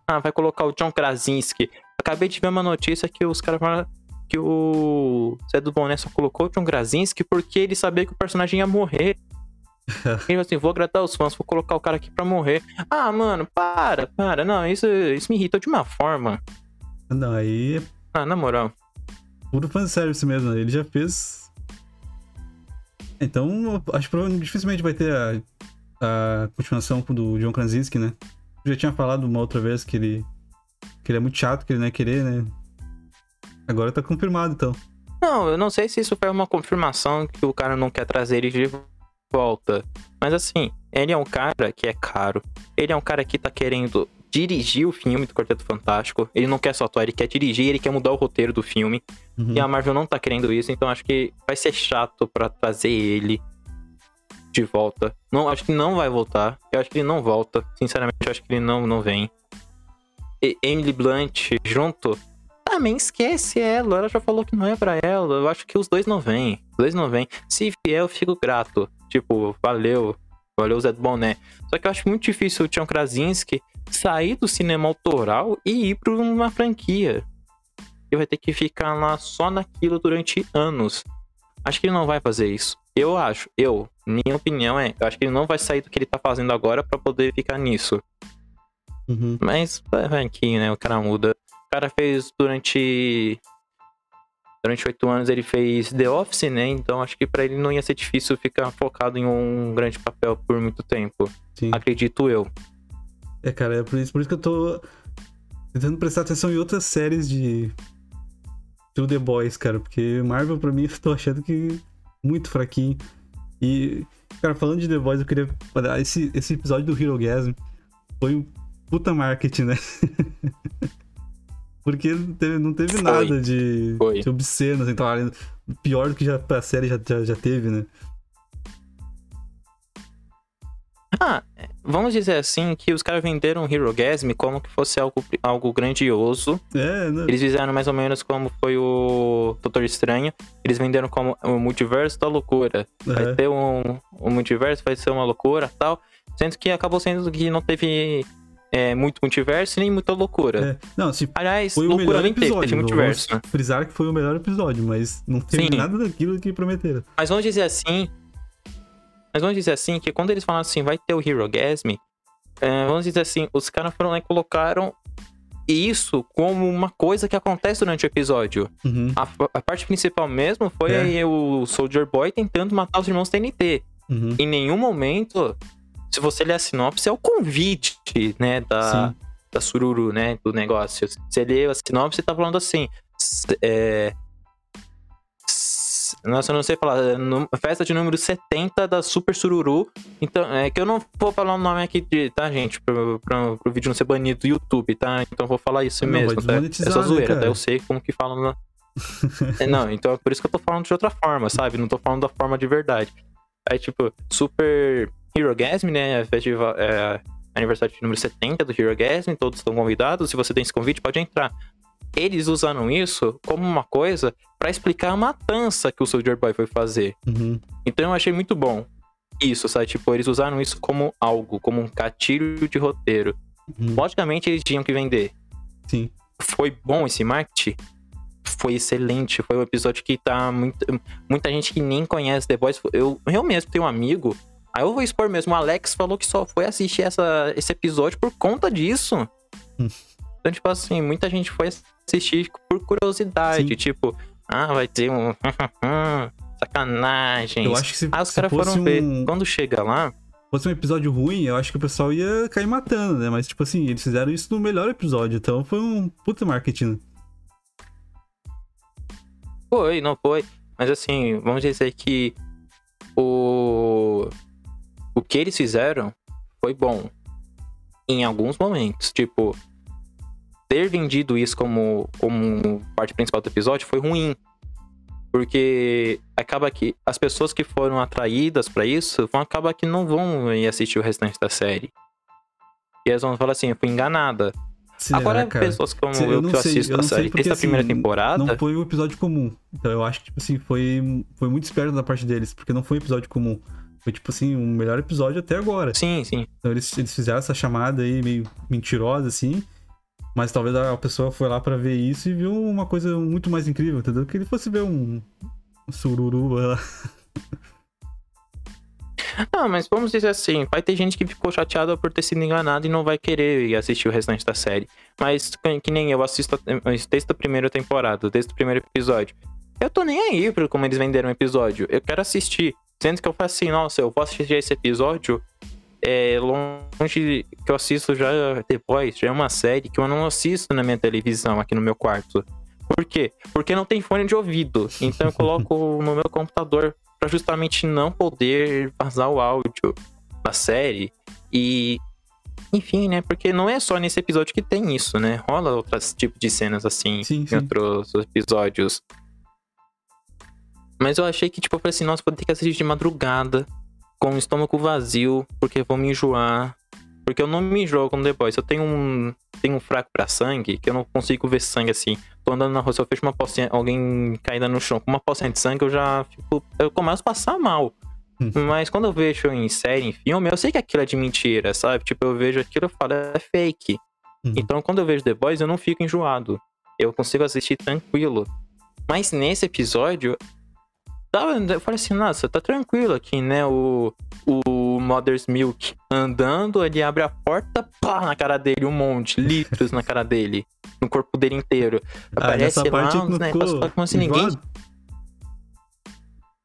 Ah, vai colocar o John Krasinski. Acabei de ver uma notícia que os caras falaram que o Zé do Boné só colocou o John Krasinski porque ele sabia que o personagem ia morrer. *laughs* Ele falou assim, vou agradar os fãs, vou colocar o cara aqui pra morrer. Ah, mano, para, para. Não, isso, isso me irritou de uma forma. Não, aí Ah, na moral. puro fanservice mesmo. Ele já fez. Então, acho que dificilmente vai ter a a continuação do John Krasinski, né? Eu já tinha falado uma outra vez que ele, que ele é muito chato, que ele não ia querer, né? Agora tá confirmado, então. Não, eu não sei se isso foi uma confirmação que o cara não quer trazer ele de volta. Mas assim, ele é um cara que é caro. Ele é um cara que tá querendo dirigir o filme do Quarteto Fantástico. Ele não quer só atuar, ele quer dirigir, ele quer mudar o roteiro do filme. Uhum. E a Marvel não tá querendo isso, então acho que vai ser chato para trazer ele de volta. Não, acho que não vai voltar. Eu acho que ele não volta. Sinceramente, eu acho que ele não, não vem. E Emily Blunt junto. Também esquece ela. Ela já falou que não é pra ela. Eu acho que os dois não vêm. Os dois não vêm. Se vier, eu fico grato. Tipo, valeu. Valeu, Zé do Boné. Só que eu acho muito difícil o Tião Krasinski sair do cinema autoral e ir pra uma franquia. E vai ter que ficar lá só naquilo durante anos. Acho que ele não vai fazer isso. Eu acho, eu, minha opinião é, eu acho que ele não vai sair do que ele tá fazendo agora para poder ficar nisso. Uhum. Mas vai aqui, né? O cara muda. O cara fez durante. Durante oito anos ele fez The Office, né? Então acho que para ele não ia ser difícil ficar focado em um grande papel por muito tempo. Sim. Acredito eu. É, cara, é por isso, por isso que eu tô tentando prestar atenção em outras séries de. Do The Boys, cara, porque Marvel pra mim *laughs* eu tô achando que muito fraquinho. E, cara, falando de The Boys, eu queria. Esse, esse episódio do Hero Gasm foi um puta marketing, né? *laughs* Porque não teve, não teve nada de, de obsceno, assim, então, pior do que já, a série já, já, já teve, né? Ah, vamos dizer assim que os caras venderam Hero Gasm como que fosse algo, algo grandioso. É, né? Eles fizeram mais ou menos como foi o Doutor Estranho. Eles venderam como o multiverso da loucura. Vai Aham. ter um, um multiverso, vai ser uma loucura tal. Sendo que acabou sendo que não teve é, muito multiverso nem muita loucura. É. Não, se Aliás, foi o loucura melhor nem teve, episódio. teve multiverso. né? Vamos frisar que foi o melhor episódio, mas não teve Sim. nada daquilo que prometeram. Mas vamos dizer assim. Mas vamos dizer assim que quando eles falaram assim, vai ter o Hero Gasm, é, vamos dizer assim, os caras foram lá e colocaram isso como uma coisa que acontece durante o episódio. Uhum, A, a parte principal mesmo foi É. o Soldier Boy tentando matar os irmãos TNT. uhum. Em nenhum momento, se você ler a sinopse, é o convite, né, da, Sim. da sururu, né, do negócio. Se você lê a sinopse, tá falando assim, é... Nossa, eu não sei falar, é nu- festa de número 70 da Super Sururu. Então, é que eu não vou falar o nome aqui, de, tá, gente? Pro, pro, pro vídeo não ser banido do YouTube, tá? Então eu vou falar isso Não, mesmo, tá? É só né, zoeira, tá? Eu sei como que falam na... *laughs* É, não, então é por isso que eu tô falando de outra forma, sabe? Não tô falando da forma de verdade. Aí, tipo, Super Hero Gasm, né? Festival, é, aniversário de número 70 do Hero Gasm, todos estão convidados. Se você tem esse convite, pode entrar. Eles usaram isso como uma coisa pra explicar a matança que o Soldier Boy foi fazer. Uhum. Então eu achei muito bom. Isso, sabe? Tipo, eles usaram isso como algo, como um gatilho de roteiro. Uhum. Logicamente, eles tinham que vender. Sim. Foi bom esse marketing? Foi excelente. Foi um episódio que tá muito, muita gente que nem conhece The Boys. Eu, eu mesmo tenho um amigo. Aí eu vou expor mesmo. O Alex falou que só foi assistir essa, esse episódio por conta disso. Hum. Então, tipo assim, muita gente foi assistir por curiosidade. Sim. Tipo, ah, vai ter um. *laughs* Sacanagem. Eu acho que se, Ah, os caras foram ver. um, Quando chega lá. fosse um episódio ruim, eu acho que o pessoal ia cair matando, né? Mas, tipo assim, eles fizeram isso no melhor episódio, então foi um puta marketing. Foi, não foi. Mas assim, vamos dizer que o. O que eles fizeram foi bom. Em alguns momentos. Tipo, ter vendido isso como, como parte principal do episódio foi ruim. Porque acaba que as pessoas que foram atraídas pra isso vão acabar que não vão ir assistir o restante da série. E elas vão falar assim, eu fui enganada. Será, Agora, cara? pessoas como eu, não que eu sei, assisto eu a série desde a primeira assim, temporada. Não foi um episódio comum. Então eu acho que, tipo assim, foi, foi muito esperto da parte deles, porque não foi um episódio comum. Foi, tipo assim, o melhor episódio até agora. Sim, sim. Então eles, eles fizeram essa chamada aí meio mentirosa, assim. Mas talvez a pessoa foi lá pra ver isso e viu uma coisa muito mais incrível, entendeu? Que ele fosse ver um, sururu lá. *laughs* Não, mas vamos dizer assim, vai ter gente que ficou chateada por ter sido enganada e não vai querer ir assistir o restante da série. Mas que- nem eu assisto desde a primeira temporada, desde o primeiro episódio. Eu tô nem aí por como eles venderam o episódio. Eu quero assistir. Sendo que eu faço assim, nossa, eu vou assistir esse episódio é longe que eu assisto já Boys, já é uma série que eu não assisto na minha televisão aqui no meu quarto. Por quê? Porque não tem fone de ouvido. Então eu coloco *laughs* no meu computador para justamente não poder vazar o áudio da série. E enfim, né? Porque não é só nesse episódio que tem isso, né? Rola outros tipos de cenas assim Sim, em sim. outros episódios. Mas eu achei que, tipo, eu falei assim, nossa, vou ter que assistir de madrugada, com o estômago vazio, porque vou me enjoar. Porque eu não me enjoo com The Boys. Eu tenho um, tenho um fraco pra sangue, que eu não consigo ver sangue assim. Tô andando na rua, se eu vejo uma pocinha, alguém caída no chão com uma pocinha de sangue, eu já fico. Eu começo a passar mal. Hum. Mas quando eu vejo em série, em filme, eu sei que aquilo é de mentira, sabe? Tipo, eu vejo aquilo e falo, é fake. Uhum. Então, quando eu vejo The Boys, eu não fico enjoado. Eu consigo assistir tranquilo. Mas nesse episódio, tava, eu falei assim, nossa, tá tranquilo aqui, né? O, o Mother's Milk andando, ele abre a porta, pá, na cara dele, um monte, litros na cara dele, no corpo dele inteiro. Ah, Aparece nessa lá parte negócios ficou como se ninguém. enjoado?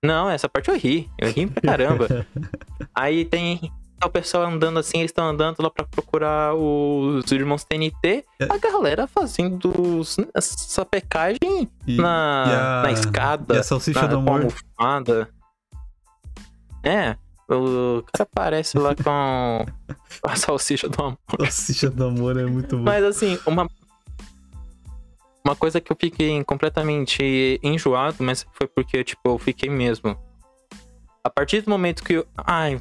Não, essa parte eu ri. Eu ri pra caramba. *laughs* Aí tem o pessoal andando assim, eles estão andando lá pra procurar os irmãos TNT. É. A galera fazendo os- essa pecagem E- na, e a- na escada, e a salsicha na do amor? almofada. É, o cara aparece lá com *laughs* a salsicha do amor. Salsicha do amor é muito bom. Mas assim, uma. Uma coisa que eu fiquei completamente enjoado, mas foi porque, tipo, eu fiquei mesmo. A partir do momento que eu. Ai,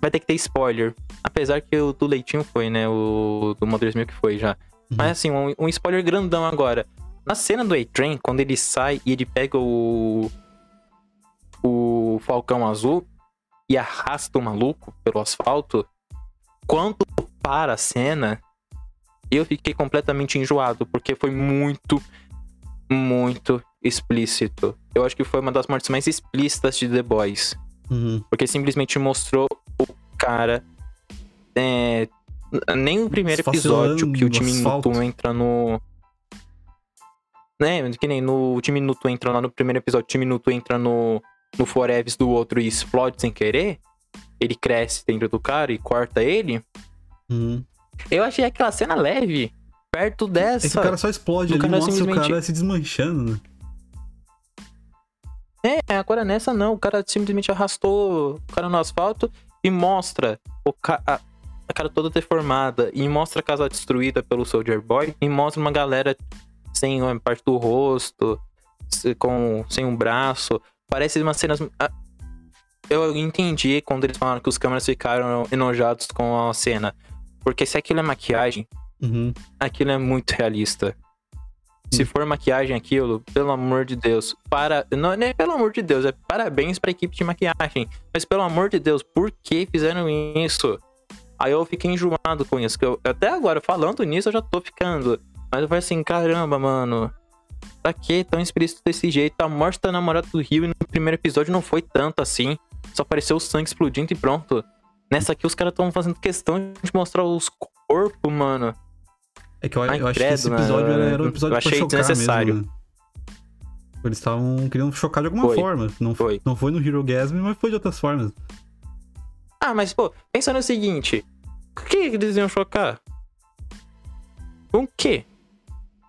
vai ter que ter spoiler. Apesar que o do Leitinho foi, né? O do Mother's Milk foi já. Uhum. Mas assim, um, um spoiler grandão agora. Na cena do A-Train, quando ele sai e ele pega o. O Falcão Azul e arrasta o maluco pelo asfalto. Quando para a cena, eu fiquei completamente enjoado, porque foi muito, muito explícito. Eu acho que foi uma das mortes mais explícitas de The Boys. Uhum. Porque simplesmente mostrou o cara. é, nem o primeiro episódio que o time. Nuto entra no. Né, que nem no o time Nuto entra lá no primeiro episódio, o time Nuto entra no, no Forever do outro e explode sem querer. Ele cresce dentro do cara e corta ele. Uhum. Eu achei aquela cena leve. Perto dessa. O cara só explode o ali, cara mostra o simplesmente- cara se desmanchando, né? Agora nessa não. O cara simplesmente arrastou o cara no asfalto e mostra o ca a, a cara toda deformada. E mostra a casa destruída pelo Soldier Boy. E mostra uma galera sem uma parte do rosto, com, sem um braço. Parece umas cenas. ah, Eu entendi quando eles falaram que os câmeras ficaram enojados com a cena. Porque se aquilo é maquiagem, Uhum. aquilo é muito realista. Se for maquiagem aquilo, pelo amor de Deus, para. Não, não é pelo amor de Deus, é parabéns pra equipe de maquiagem. Mas pelo amor de Deus, por que fizeram isso? Aí eu fiquei enjoado com isso. que eu- até agora, falando nisso, eu já tô ficando. Mas eu falei assim, caramba, mano. Pra que tão explícito desse jeito? A morte da namorada do Rio no primeiro episódio não foi tanto assim. Só apareceu o sangue explodindo e pronto. Nessa aqui os caras estão fazendo questão de mostrar os corpos, mano. É que eu, Ai, eu acho que esse episódio né? era, era um Eu episódio pra achei chocar desnecessário. mesmo, né? Eles estavam querendo chocar de alguma Foi. forma. Não Foi. não foi no Hero Gasm, mas foi de outras formas. Ah, mas pô, pensa no seguinte: o que eles iam chocar? Com o quê?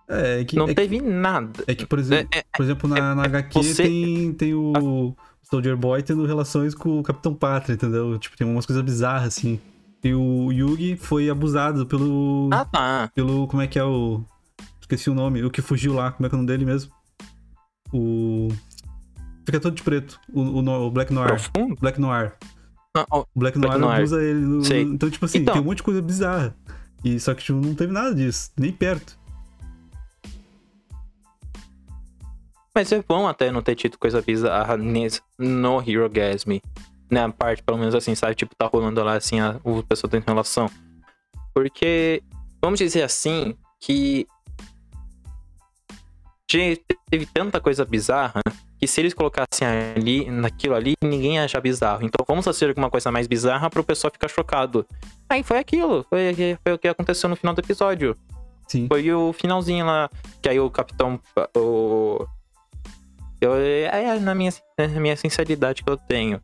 É, é que, Não é, que, teve nada. é que, por exemplo, É, é, por exemplo na, na HQ você- tem, tem o Soldier Boy tendo relações com o Capitão Pátria, entendeu? Tipo, tem umas coisas bizarras, assim. E o Yugi foi abusado pelo. ah, tá. pelo. Como é que é o. Esqueci o nome. O que fugiu lá. Como é que é o nome dele mesmo? O. Fica todo de preto. O, o, o Black Noir. Profundo? Black Noir. Ah, O Black Black Noir Noir. abusa ele. no-. Então, tipo assim, Então. tem um monte de coisa bizarra. E só que tipo, não teve nada disso. Nem perto. Mas é bom até não ter tido coisa bizarra nesse, no Hero Gasm. Na parte, pelo menos assim, sabe? Tipo, tá rolando lá assim, a, o pessoal tendo relação. Porque, vamos dizer assim, que. te- Teve tanta coisa bizarra que se eles colocassem ali, naquilo ali, ninguém ia achar bizarro. Então vamos fazer alguma coisa mais bizarra pro pessoal ficar chocado. Aí foi aquilo. Foi, foi o que aconteceu no final do episódio. Sim. Foi o finalzinho lá, que aí o capitão. O... Eu, é na minha, na minha sinceridade que eu tenho.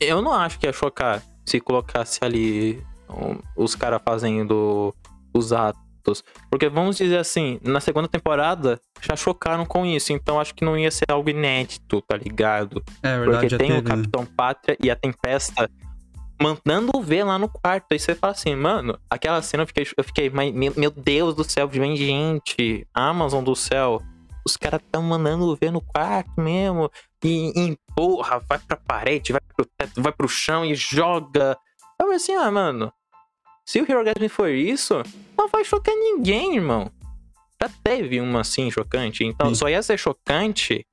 Eu não acho que ia chocar se colocasse ali um, os caras fazendo os atos. Porque vamos dizer assim, na segunda temporada já chocaram com isso, então acho que não ia ser algo inédito, tá ligado? É verdade, Porque tem teve, o Capitão Pátria e a Tempesta mandando ver lá no quarto. Aí você fala assim, mano, aquela cena eu fiquei, eu fiquei mas, meu Deus do céu, vem gente, Amazon do céu. Os caras tão mandando ver no quarto mesmo. E, e empurra, vai pra parede, vai pro teto, vai pro chão e joga. Eu assim, ah, mano, se o Hero Gasm for isso, não vai chocar ninguém, irmão. Já teve uma assim chocante. Então Sim. só ia ser chocante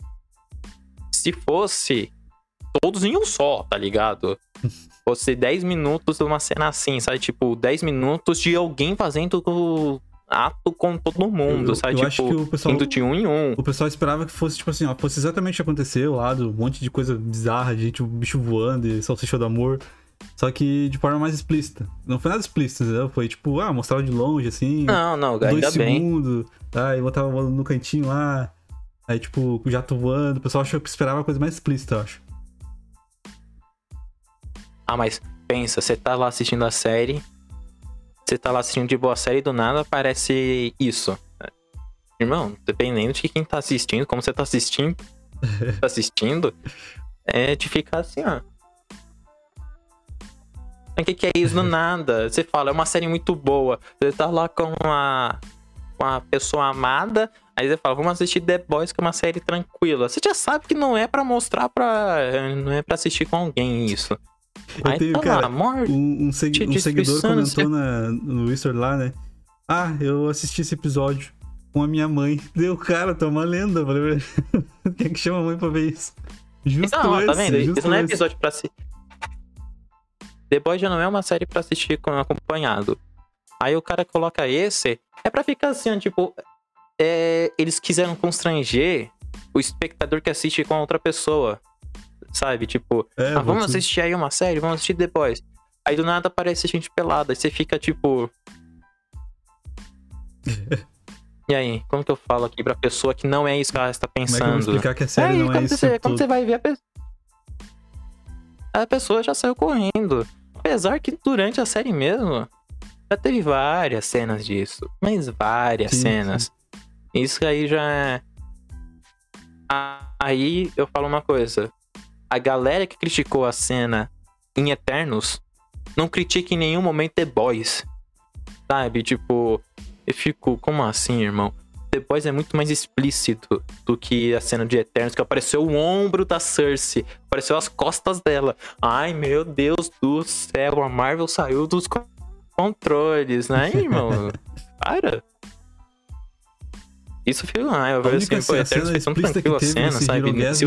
se fosse todos em um só, tá ligado? *laughs* Fosse 10 minutos de uma cena assim, sabe? Tipo, 10 minutos de alguém fazendo o ato com todo mundo, Eu- sabe? eu tipo, acho que o pessoal- indo de um em um. O pessoal esperava que fosse, tipo assim, ó, fosse exatamente o que aconteceu lá, do um monte de coisa bizarra, de gente, o bicho voando e salsicha do amor. Só que de forma mais explícita. Não foi nada explícito, entendeu? Foi tipo, ah, mostrava de longe, assim, Não, não, dois ainda bem. segundos, tá? E botava no cantinho lá. Aí, tipo, o jato voando. O pessoal achou que esperava coisa mais explícita, eu acho. Ah, mas pensa, você tá lá assistindo a série, você tá lá assistindo de boa série e do nada aparece isso. Irmão, dependendo de quem tá assistindo, como você tá assistindo, *laughs* tá assistindo, é de ficar assim, ó. O que, que é isso do *laughs* nada? Você fala, é uma série muito boa. Você tá lá com uma, uma pessoa amada, aí você fala, vamos assistir The Boys, que é uma série tranquila. Você já sabe que não é pra mostrar pra. Não é pra assistir com alguém isso. Eu tenho, tá cara, lá. Um, um, um seguidor comentou na, no Whisper lá, né? Ah, eu assisti esse episódio com a minha mãe. *laughs* Deu, cara, é uma lenda. Falei, quem *laughs* é que chama a mãe pra ver isso? Justo Não, esse, tá vendo? justo Isso não é esse. episódio pra se. The Boys já não é uma série pra assistir com acompanhado. Aí o cara coloca esse, é pra ficar assim, ó, tipo. é, eles quiseram constranger o espectador que assiste com a outra pessoa. Sabe? Tipo, É, ah, vamos assistir aí uma série, vamos assistir Boys. Aí do nada aparece gente pelada, aí você fica tipo. *laughs* e aí, como que eu falo aqui pra pessoa que não é isso que ela está Como é que eu vou pensando? explicar que a série Aí, não é isso? você, quando você vai ver a pessoa. A pessoa já saiu correndo. Apesar que durante a série mesmo, já teve várias cenas disso. Mas várias Sim, cenas. Isso aí já é. Aí eu falo uma coisa. A galera que criticou a cena em Eternos não critica em nenhum momento The Boys. Sabe? Tipo, eu fico, como assim, irmão? The Boys é muito mais explícito do que a cena de Eternos, que apareceu o ombro da Cersei, apareceu as costas dela. Ai, meu Deus do céu, a Marvel saiu dos co- controles, né, irmão? *laughs* Para. Isso fica, ah, eu vejo única assim, pô, Eternos foi tão tranquilo a cena, sabe?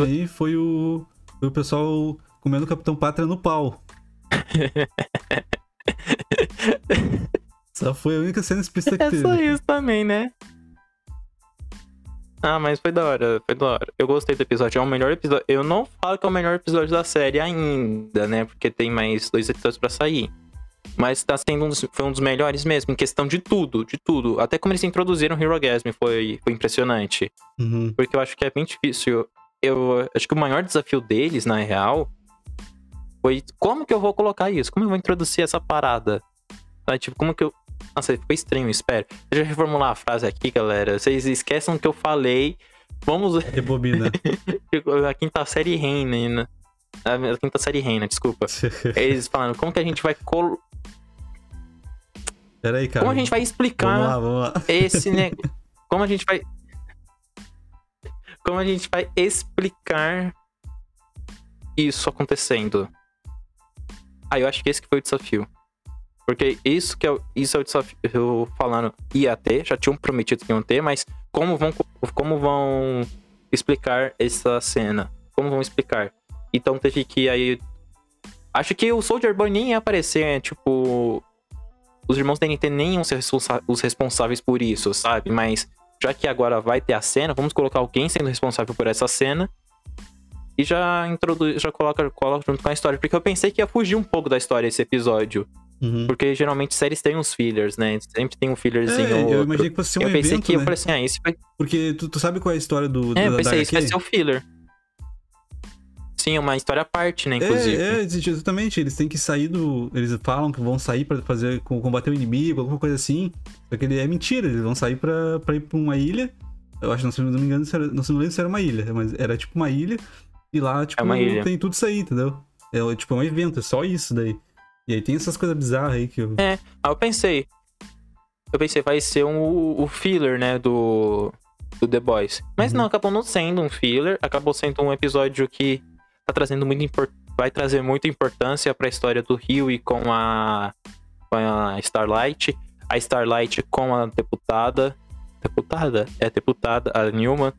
Aí foi o, o pessoal comendo o Capitão Pátria no pau. *laughs* Só foi a única cena explícita que É teve. só isso também, né? Ah, mas foi da hora, foi da hora. Eu gostei do episódio, é o melhor episódio. Eu não falo que é o melhor episódio da série ainda, né? Porque tem mais dois episódios pra sair. Mas tá sendo um dos, foi um dos melhores mesmo, em questão de tudo, de tudo. Até como eles introduziram o Hero Gasm foi, foi impressionante. Uhum. Porque eu acho que é bem difícil. Eu acho que o maior desafio deles, na real, foi como que eu vou colocar isso? Como eu vou introduzir essa parada? Sabe, Tipo, como que eu. Nossa, ficou estranho, espero. Deixa eu reformular a frase aqui, galera. Vocês esqueçam o que eu falei. Vamos. Rebobina. *laughs* A quinta série reina. né? A quinta série reina, desculpa. *laughs* Eles falaram, como que a gente vai. Col... Pera aí, cara. Como a gente vai explicar Vamos lá, vamos lá. esse ne... como a gente vai como a gente vai explicar isso acontecendo? Aí eu acho que esse que foi o desafio. Porque isso que é, isso é o desafio eu falando ia ter já tinham prometido que iam ter mas como vão como vão explicar essa cena? Como vão explicar? Então teve que aí acho que o Soldier Boy nem ia aparecer tipo os irmãos TNT nem iam ser responsa- os responsáveis por isso, sabe? Mas já que agora vai ter a cena, vamos colocar alguém sendo responsável por essa cena. E já introduz, já coloca, coloca junto com a história. Porque eu pensei que ia fugir um pouco da história esse episódio. Uhum. Porque geralmente séries têm uns fillers, né? Sempre tem um fillerzinho É, eu imaginei que fosse um eu pensei evento, que eu né? falei assim, ah, esse vai. Porque tu, tu sabe qual é a história do, É, da, eu da pensei, isso vai ser o filler. Sim, é uma história à parte, né, inclusive. É, é, exatamente. Eles têm que sair do. Eles falam que vão sair pra fazer. combater o inimigo, alguma coisa assim. Só que ele é mentira, eles vão sair pra, pra ir pra uma ilha. Eu acho, se não me engano, era, não, não lembro se era uma ilha, mas era tipo uma ilha. E lá, tipo, É tem tudo isso aí, entendeu? É tipo é um evento, é só isso daí. E aí tem essas coisas bizarras aí que eu. É, aí eu pensei. Eu pensei, vai ser um, o filler, né, do, do The Boys. Mas Uhum. não, acabou não sendo um filler, acabou sendo um episódio que tá trazendo muito vai trazer muita importância pra história do Rio e com a, com a Starlight. A Starlight com a deputada. Deputada? É, deputada, a Newman.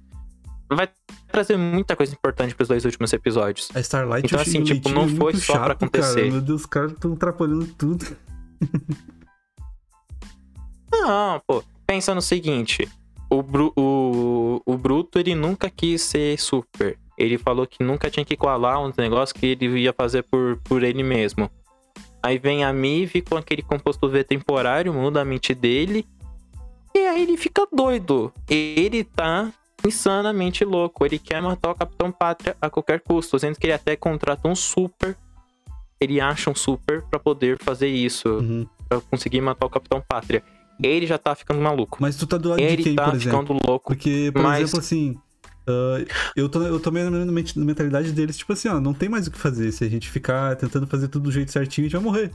Vai trazer muita coisa importante pros dois últimos episódios. A Starlight Então, assim, tipo, não foi só pra chato, acontecer. Cara. Meu Deus, os caras estão atrapalhando tudo. *laughs* Não, pô. Pensa no seguinte. O, Bru- o, o Bruto, ele nunca quis ser super. Ele falou que nunca tinha que colar um negócio que ele ia fazer por, por ele mesmo. Aí vem a Mive com aquele composto V temporário, muda a mente dele. E aí ele fica doido. Ele tá insanamente louco. Ele quer matar o Capitão Pátria a qualquer custo. Sendo que ele até contrata um super. Ele acha um super pra poder fazer isso Uhum. pra conseguir matar o Capitão Pátria. Ele já tá ficando maluco. Mas tu tá do lado de Ele quem, tá por exemplo? ficando louco. Porque, por Mas- exemplo, assim. Ah, eu, tô, eu tô meio na ment- na mentalidade deles, tipo assim, ó, não tem mais o que fazer. Se a gente ficar tentando fazer tudo do jeito certinho, a gente vai morrer.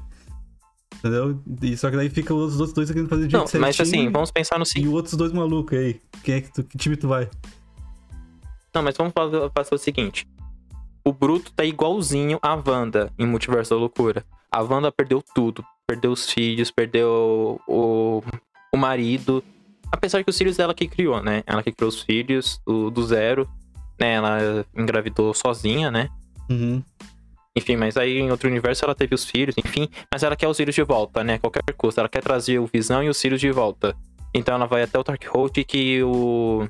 Entendeu? E só que daí fica os outros dois querendo fazer do jeito Não, certinho. mas assim, vamos pensar no E seguinte. os outros dois malucos aí. Quem é que, tu, que time tu vai? Não, mas vamos fazer o seguinte. O Bruto tá igualzinho a Wanda em Multiverso da Loucura. A Wanda perdeu tudo. Perdeu os filhos, perdeu o, o marido. Apesar que os filhos dela que criou, né? Ela que criou os filhos do, do zero. Né? Ela engravidou sozinha, né? Uhum. Enfim, mas aí em outro universo ela teve os filhos, enfim. Mas ela quer os filhos de volta, né? Qualquer custo. Ela quer trazer o Visão e os filhos de volta. Então ela vai até o Darkhold que o.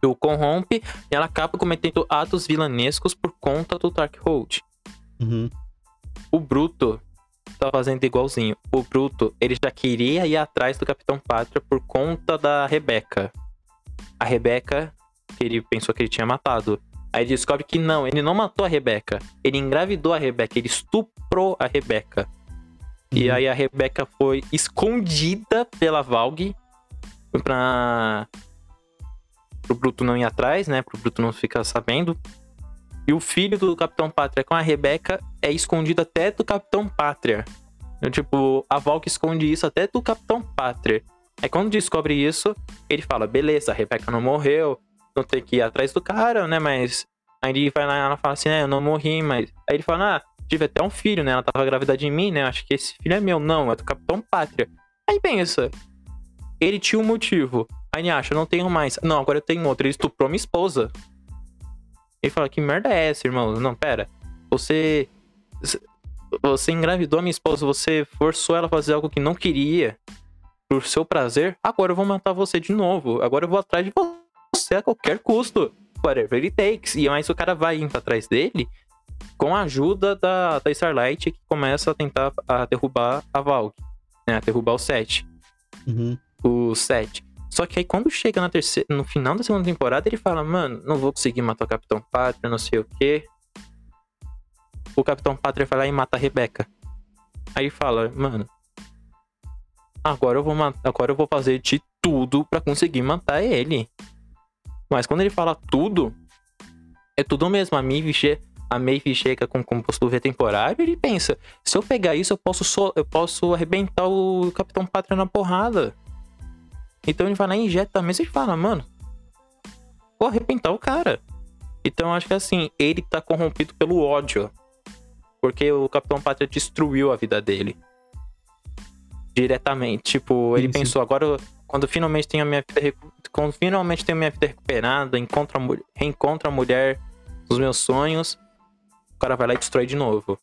que o corrompe. E ela acaba cometendo atos vilanescos por conta do Darkhold. Uhum. O Bruto tá fazendo igualzinho. O Bruto, ele já queria ir atrás do Capitão Pátria por conta da Rebeca. A Rebeca, que ele pensou que ele tinha matado. Aí ele descobre que não, ele não matou a Rebeca. Ele engravidou a Rebeca, ele estuprou a Rebeca. E Uhum. aí a Rebeca foi escondida pela Valg pra. pro Bruto não ir atrás, né? Pro Bruto não ficar sabendo. E o filho do Capitão Pátria com a Rebeca é escondido até do Capitão Pátria. Eu, tipo, a Valk esconde isso até do Capitão Pátria. Aí quando descobre isso, ele fala: beleza, a Rebeca não morreu, não tem que ir atrás do cara, né? Mas. Aí ele vai lá e ela fala assim: é, eu não morri, mas. Aí ele fala: ah, tive até um filho, né? Ela tava grávida de mim, né? Acho que esse filho é meu. Não, é do Capitão Pátria. Aí pensa: ele tinha um motivo. Aí ele acha: eu não tenho mais. Não, agora eu tenho outro. Ele estuprou minha esposa. Ele fala: que merda é essa, irmão? Não, pera. Você. Você engravidou a minha esposa, você forçou ela a fazer algo que não queria por seu prazer. Agora eu vou matar você de novo. Agora eu vou atrás de você a qualquer custo. Whatever it takes. E mais o cara vai indo atrás dele com a ajuda da, da Starlight que começa a tentar a derrubar a Valk. Né, a derrubar o Seth. Uhum. O Seth. Só que aí quando chega na terceira, no final da segunda temporada, ele fala, mano, não vou conseguir matar o Capitão Pátria, não sei o quê. O Capitão Pátria vai lá e mata a Rebeca. Aí fala, mano, agora eu vou agora eu vou fazer de tudo pra conseguir matar ele. Mas quando ele fala tudo, é tudo mesmo. A Maeve, a Maeve chega com composto V temporário e ele pensa, se eu pegar isso, eu posso, so- eu posso arrebentar o Capitão Pátria na porrada. Então ele vai lá e injeta mesmo e fala, mano, vou arrebentar o cara. Então eu acho que assim, ele tá corrompido pelo ódio. Porque o Capitão Pátria destruiu a vida dele. Diretamente. Tipo, ele Sim, sim. pensou, agora quando finalmente tenho a minha vida quando finalmente tenho a minha vida recuperada, encontro a reencontro a mulher dos meus sonhos, o cara vai lá e destrói de novo.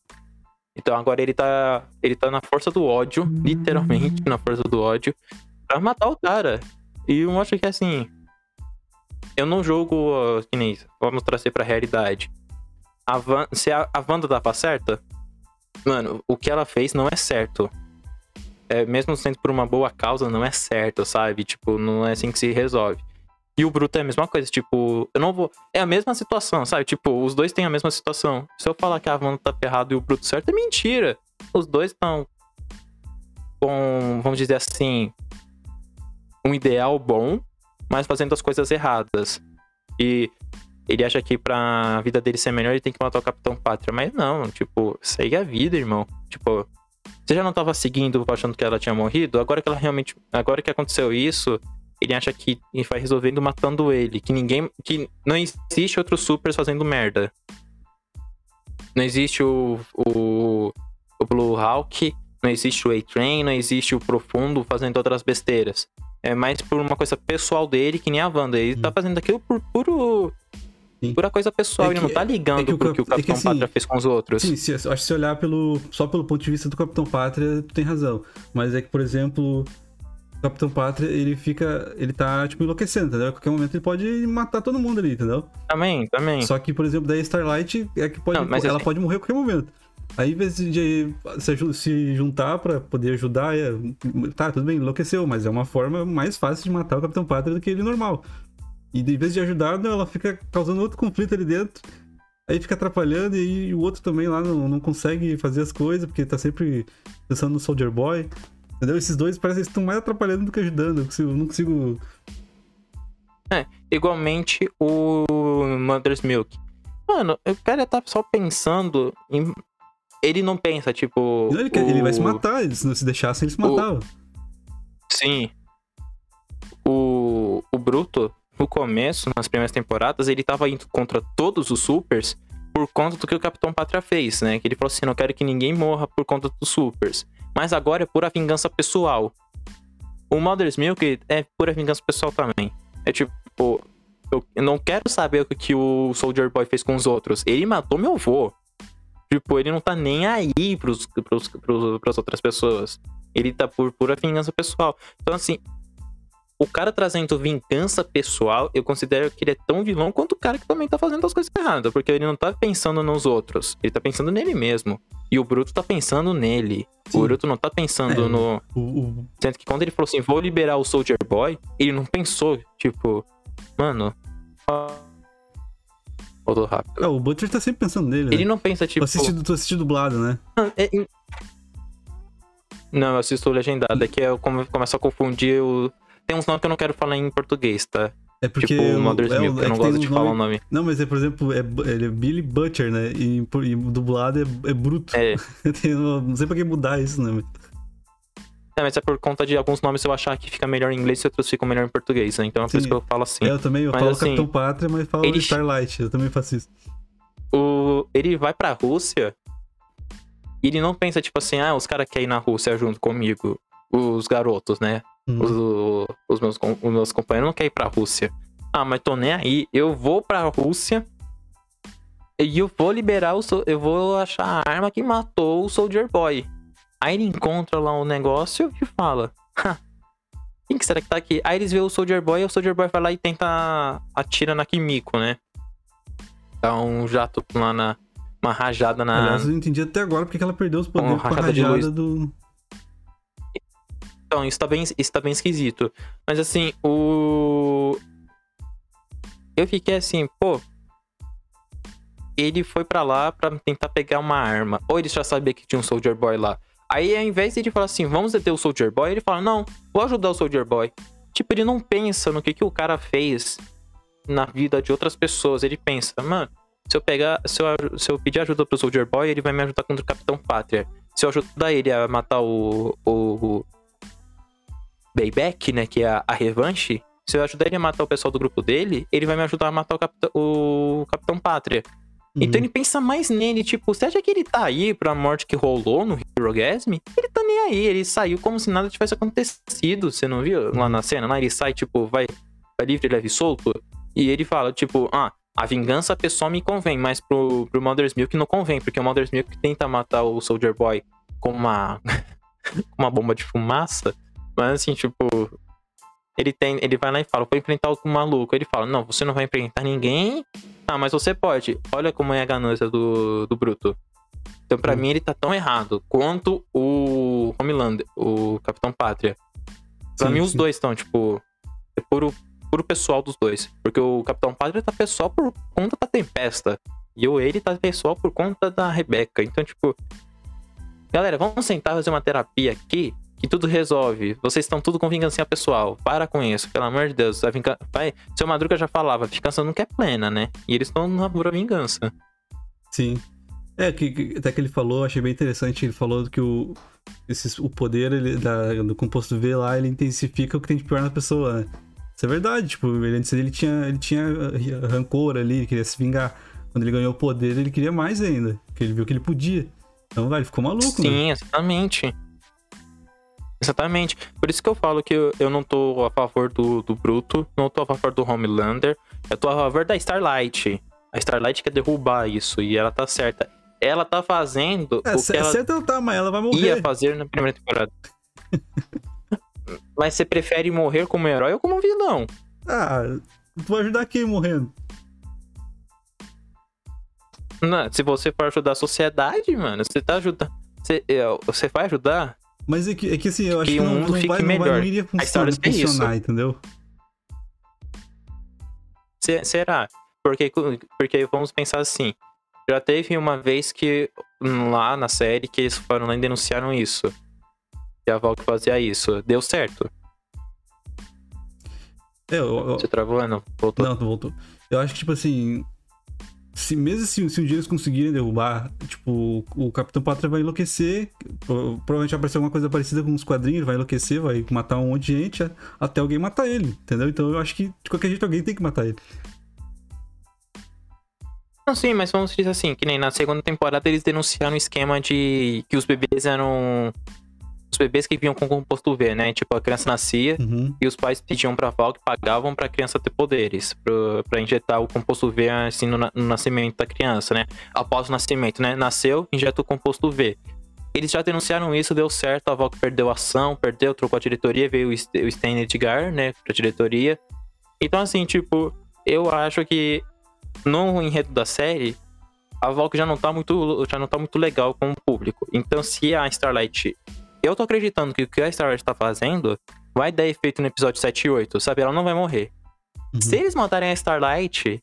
Então agora ele tá. Ele tá na força do ódio, literalmente na força do ódio, pra matar o cara. E eu acho que assim. Eu não jogo que nem. Vamos trazer pra realidade. A Van, se a, a Wanda tava certa, mano, o que ela fez não é certo. É, mesmo sendo por uma boa causa, não é certo, sabe? Tipo, não é assim que se resolve. E o Bruto é a mesma coisa, tipo, eu não vou. É a mesma situação, sabe? Tipo, os dois têm a mesma situação. Se eu falar que a Wanda tá errado e o Bruto certo, é mentira. Os dois estão com, vamos dizer assim, um ideal bom, mas fazendo as coisas erradas. E ele acha que pra vida dele ser melhor, ele tem que matar o Capitão Pátria. Mas não, tipo, segue a vida, irmão. Tipo, você já não tava seguindo achando que ela tinha morrido? Agora que ela realmente. Agora que aconteceu isso, ele acha que vai resolvendo matando ele. Que ninguém. Que não existe outros supers fazendo merda. Não existe o. o, o Blue Hawk, não existe o A-Train, não existe o Profundo fazendo outras besteiras. É mais por uma coisa pessoal dele, que nem a Wanda. Ele hum. tá fazendo aquilo por puro. Sim. Pura coisa pessoal, é que, ele não tá ligando é que o, pro que o Capitão é que, assim, Pátria fez com os outros. Sim, sim, acho que se olhar pelo, só pelo ponto de vista do Capitão Pátria, tu tem razão. Mas é que, por exemplo, Capitão Pátria, ele fica. Ele tá, tipo, enlouquecendo, entendeu? A qualquer momento ele pode matar todo mundo ali, entendeu? Também, também. Só que, por exemplo, daí Starlight é que pode. Não, ela assim... pode morrer a qualquer momento. Aí, em vez de se juntar pra poder ajudar, é... tá, tudo bem, enlouqueceu, mas é uma forma mais fácil de matar o Capitão Pátria do que ele normal. E em vez de ajudar, ela fica causando outro conflito ali dentro. Aí fica atrapalhando e o outro também lá não, não consegue fazer as coisas, porque tá sempre pensando no Soldier Boy. Entendeu? Esses dois parecem que estão mais atrapalhando do que ajudando. Eu, consigo, não consigo. É, igualmente o Mother's Milk. Mano, o cara tá só pensando em. Ele não pensa, tipo. Não, ele, o... ele, vai se matar, se não se deixassem, ele se matava. O... Sim. O, o Bruto, no começo, nas primeiras temporadas, ele tava indo contra todos os supers por conta do que o Capitão Pátria fez, né? Que ele falou assim: não quero que ninguém morra por conta dos supers. Mas agora é pura vingança pessoal. O Mother's Milk é pura vingança pessoal também. É tipo, eu não quero saber o que o Soldier Boy fez com os outros. Ele matou meu avô. Tipo, ele não tá nem aí pros, pros, pros, pras outras pessoas. Ele tá por pura vingança pessoal. Então, assim, o cara trazendo vingança pessoal, eu considero que ele é tão vilão quanto o cara que também tá fazendo as coisas erradas. Porque ele não tá pensando nos outros, ele tá pensando nele mesmo. E o Bruto tá pensando nele. Sim. O Bruto não tá pensando é, no. O. Sendo que quando ele falou assim, vou liberar o Soldier Boy, ele não pensou, tipo, mano. Voltou rápido. É, o Butcher tá sempre pensando nele. Ele né? não pensa, tipo. Tu assiste, tu assiste dublado, né? Não, é, não, eu assisto legendado. É que eu começo a confundir o tem uns nomes que eu não quero falar em português, tá? É porque. Tipo, Mother's é, Milk, é eu não gosto de nome... falar o nome. Não, mas é, por exemplo, é, ele é Billy Butcher, né? E, e dublado é, é bruto. É. *laughs* não sei pra que mudar isso, né? É, mas é por conta de alguns nomes eu achar que fica melhor em inglês e outros ficam melhor em português, né? Então é por isso que eu falo assim. É, eu também, eu mas, falo assim, Capitão Pátria, mas falo ele... Starlight, eu também faço isso. O... Ele vai pra Rússia e ele não pensa, tipo assim, ah, os caras querem ir na Rússia junto comigo, os garotos, né? Hum. Os, os, meus, os meus companheiros não querem ir pra Rússia. Ah, mas tô nem aí. Eu vou pra Rússia e eu vou liberar o. Eu vou achar a arma que matou o Soldier Boy. Aí ele encontra lá um negócio e fala: Quem que será que tá aqui? Aí eles veem o Soldier Boy e o Soldier Boy vai lá e tenta atira na Kimiko, né? Dá um jato lá na. Uma rajada na. Aliás, eu não entendi até agora porque ela perdeu os poderes com a rajada do. Então, isso tá bem, isso tá bem esquisito. Mas assim, o. Eu fiquei assim, pô. Ele foi para lá para tentar pegar uma arma. Ou ele já sabia que tinha um Soldier Boy lá. Aí, ao invés de ele falar assim, vamos deter o Soldier Boy, ele fala, não, vou ajudar o Soldier Boy. Tipo, ele não pensa no que, que o cara fez na vida de outras pessoas. Ele pensa, mano, se eu pegar, se eu, se eu pedir ajuda pro Soldier Boy, ele vai me ajudar contra o Capitão Pátria. Se eu ajudar ele a matar o, o, Bayback, né? Que é a, a revanche. Se eu ajudar ele a matar o pessoal do grupo dele, ele vai me ajudar a matar o, Capitão, o Capitão Pátria. Uhum. Então ele pensa mais nele, tipo, você acha que ele tá aí pra morte que rolou no Hero Gasm? Ele tá nem aí, ele saiu como se nada tivesse acontecido, você não viu lá na cena? Lá ele sai, tipo, vai, vai livre, leve e solto. E ele fala, tipo, ah, a vingança pessoal me convém, mas pro, pro Mother's Milk não convém, porque o Mother's Milk tenta matar o Soldier Boy com uma, *laughs* uma bomba de fumaça. Mas assim, tipo, ele tem, ele vai lá e fala, vou enfrentar algum maluco. Ele fala, não, você não vai enfrentar ninguém. Ah, mas você pode. Olha como é a ganância do, do Bruto. Então, pra hum. mim, ele tá tão errado quanto o Homelander, o Capitão Pátria. Pra sim, mim, os dois estão, tipo, é puro pro pessoal dos dois. Porque o Capitão Pátria tá pessoal por conta da Tempesta. E o ele tá pessoal por conta da Rebeca. Então, tipo. Galera, vamos sentar fazer uma terapia aqui que tudo resolve. Vocês estão tudo com vingança pessoal. Para com isso, pelo amor de Deus. A vingança... Vai... Seu Madruga já falava, vingança nunca é plena, né? E eles estão na pura vingança. Sim. É, que, até que ele falou, achei bem interessante, ele falou que o, esse, o poder ele, da, do composto V lá, ele intensifica o que tem de pior na pessoa, né? Isso é verdade, tipo, ele, antes ele tinha, ele tinha rancor ali, ele queria se vingar. Quando ele ganhou o poder, ele queria mais ainda, porque ele viu que ele podia. Então, ele ficou maluco, Sim, né? exatamente. Exatamente. Por isso que eu falo que eu, eu não tô a favor do, do Bruto, não tô a favor do Homelander, eu tô a favor da Starlight. A Starlight quer derrubar isso, e ela tá certa ela tá fazendo é, o que ela certo ela tá, mas ela vai morrer. ia fazer na primeira temporada. *laughs* mas você prefere morrer como herói ou como vilão? Ah, tu vai ajudar quem morrendo? Não, se você for ajudar a sociedade, mano, você tá ajudando. Você, é, você vai ajudar? Mas é que, é que assim, eu acho que, que o não, mundo não vai, melhor. Não, vai, não iria funcionar, a história funcionar é entendeu? Será? Porque, porque vamos pensar assim. Já teve uma vez que lá na série que eles foram lá e denunciaram isso. Que a Valk fazia isso. Deu certo. É, eu, eu... Você travou? Não, voltou. Não, voltou. Eu acho que, tipo assim. Se, mesmo se, se um dia eles conseguirem derrubar, tipo, o Capitão Pátria vai enlouquecer. Provavelmente vai aparecer alguma coisa parecida com os quadrinhos, vai enlouquecer, vai matar um monte de gente até alguém matar ele, entendeu? Então eu acho que de qualquer jeito alguém tem que matar ele. Não, sim, mas vamos dizer assim, que nem na segunda temporada eles denunciaram o esquema de que os bebês eram. Os bebês que vinham com composto V, né? Tipo, a criança nascia uhum. e os pais pediam pra Val que pagavam pra criança ter poderes, pra, pra injetar o composto V assim no, no, nascimento da criança, né? Após o nascimento, né? Nasceu, injeta o composto V. Eles já denunciaram isso, deu certo, a Valk perdeu a ação, perdeu, trocou a diretoria, veio o Stan Edgar, né, pra diretoria. Então, assim, tipo, eu acho que no enredo da série, a Valk já não tá muito, já não tá muito legal com o público. Então, se a Starlight. Eu tô acreditando que o que a Starlight tá fazendo vai dar efeito no episódio 7 e 8, sabe? Ela não vai morrer. Uhum. Se eles matarem a Starlight.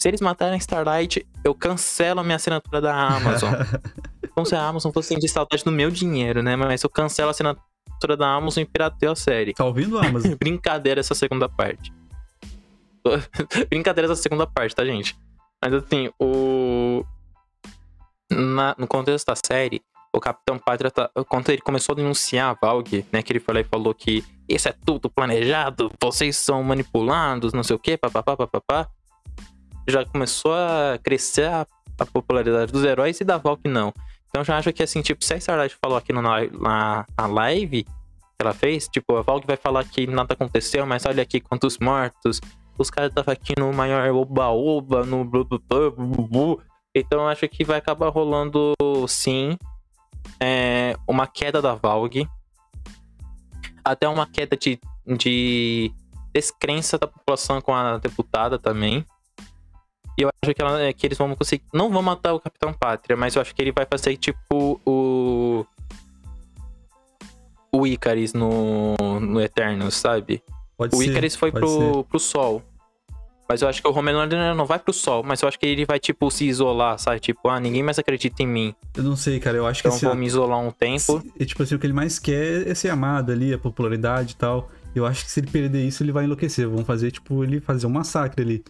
Se eles matarem a Starlight, eu cancelo a minha assinatura da Amazon. *laughs* Como se a Amazon fosse sentir saudade do meu dinheiro, né? Mas eu cancelo a assinatura da Amazon e pirateio a série. Tá ouvindo, Amazon? *laughs* Brincadeira essa segunda parte. *laughs* Brincadeiras da segunda parte, tá, gente? Mas assim, o. Na, no contexto da série, o Capitão Pátria, tá, quando ele começou a denunciar a Valg, né? Que ele falou, falou que isso é tudo planejado, vocês são manipulados, não sei o quê, papapá, papapá. Já começou a crescer a, a popularidade dos heróis e da Valk não. Então já acho que assim, tipo, se a Starlight falou aqui no, na, na, live que ela fez, tipo, a Valk vai falar que nada aconteceu, mas olha aqui quantos mortos, os caras estavam aqui no maior oba-oba, no blu, blu, blu, blu, Então acho que vai acabar rolando sim é, uma queda da Valg. Até uma queda de, de descrença da população com a deputada também. E eu acho que, ela, que eles vão conseguir. Não vão matar o Capitão Pátria, mas eu acho que ele vai fazer tipo o. O Icaris no, no Eternos, sabe? Pode o Icaris foi pro, pro Sol. Mas eu acho que o Homelander não vai pro sol, mas eu acho que ele vai, tipo, se isolar, sabe? Tipo, ah, ninguém mais acredita em mim. Eu não sei, cara, eu acho então que... Então vou me isolar um tempo. Se, tipo assim, o que ele mais quer é ser amado ali, a popularidade e tal. Eu acho que se ele perder isso, ele vai enlouquecer. Vão fazer, tipo, ele fazer um massacre ali.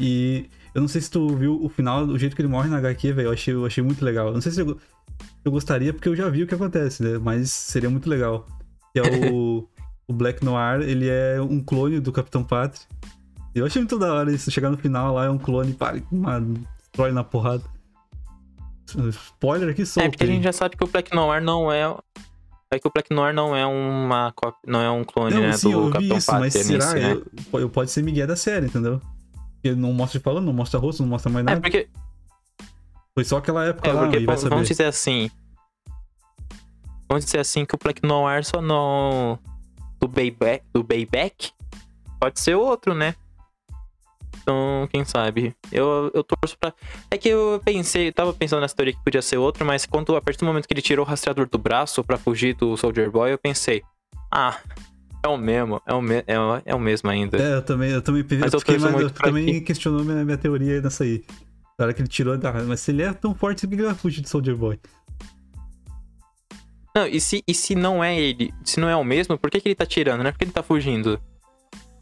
E eu não sei se tu viu o final, o jeito que ele morre na HQ, velho. Eu achei, eu achei muito legal. Eu não sei se eu, eu gostaria, porque eu já vi o que acontece, né? Mas seria muito legal. Que é o, *laughs* o Black Noir, ele é um clone do Capitão Pátria. Eu achei muito da hora isso. Chegar no final lá é um clone, para, mano, destrói na porrada. Spoiler aqui solto. É porque a gente já sabe que o Black Noir não é. É que o Black Noir não é uma não é um clone, não, né, sim, do eu Capitão isso, mas será? né? eu, eu, pode ser Miguel da série, entendeu? Porque não mostra falando, não mostra rosto, não mostra mais nada. É porque. Foi só aquela época é lá, porque, vai vamos, vamos dizer assim. Vamos dizer assim que o Black Noir só não. Do Bayback, do Bayback pode ser outro, né? Então, quem sabe? Eu, eu torço pra. É que eu pensei, tava pensando nessa teoria que podia ser outro, mas quando a partir do momento que ele tirou o rastreador do braço para fugir do Soldier Boy, eu pensei, ah, É o mesmo, é o, me é, o, é o mesmo ainda. É, eu também, eu também, Mas eu eu fiquei mais- eu também que- questionou minha, minha teoria nessa aí. Na hora que ele tirou, ah, mas se ele é tão forte, por que ele vai fugir de Soldier Boy? Não, e se, e se não é ele, se não é o mesmo, por que, que ele tá tirando, né? Por que ele tá fugindo?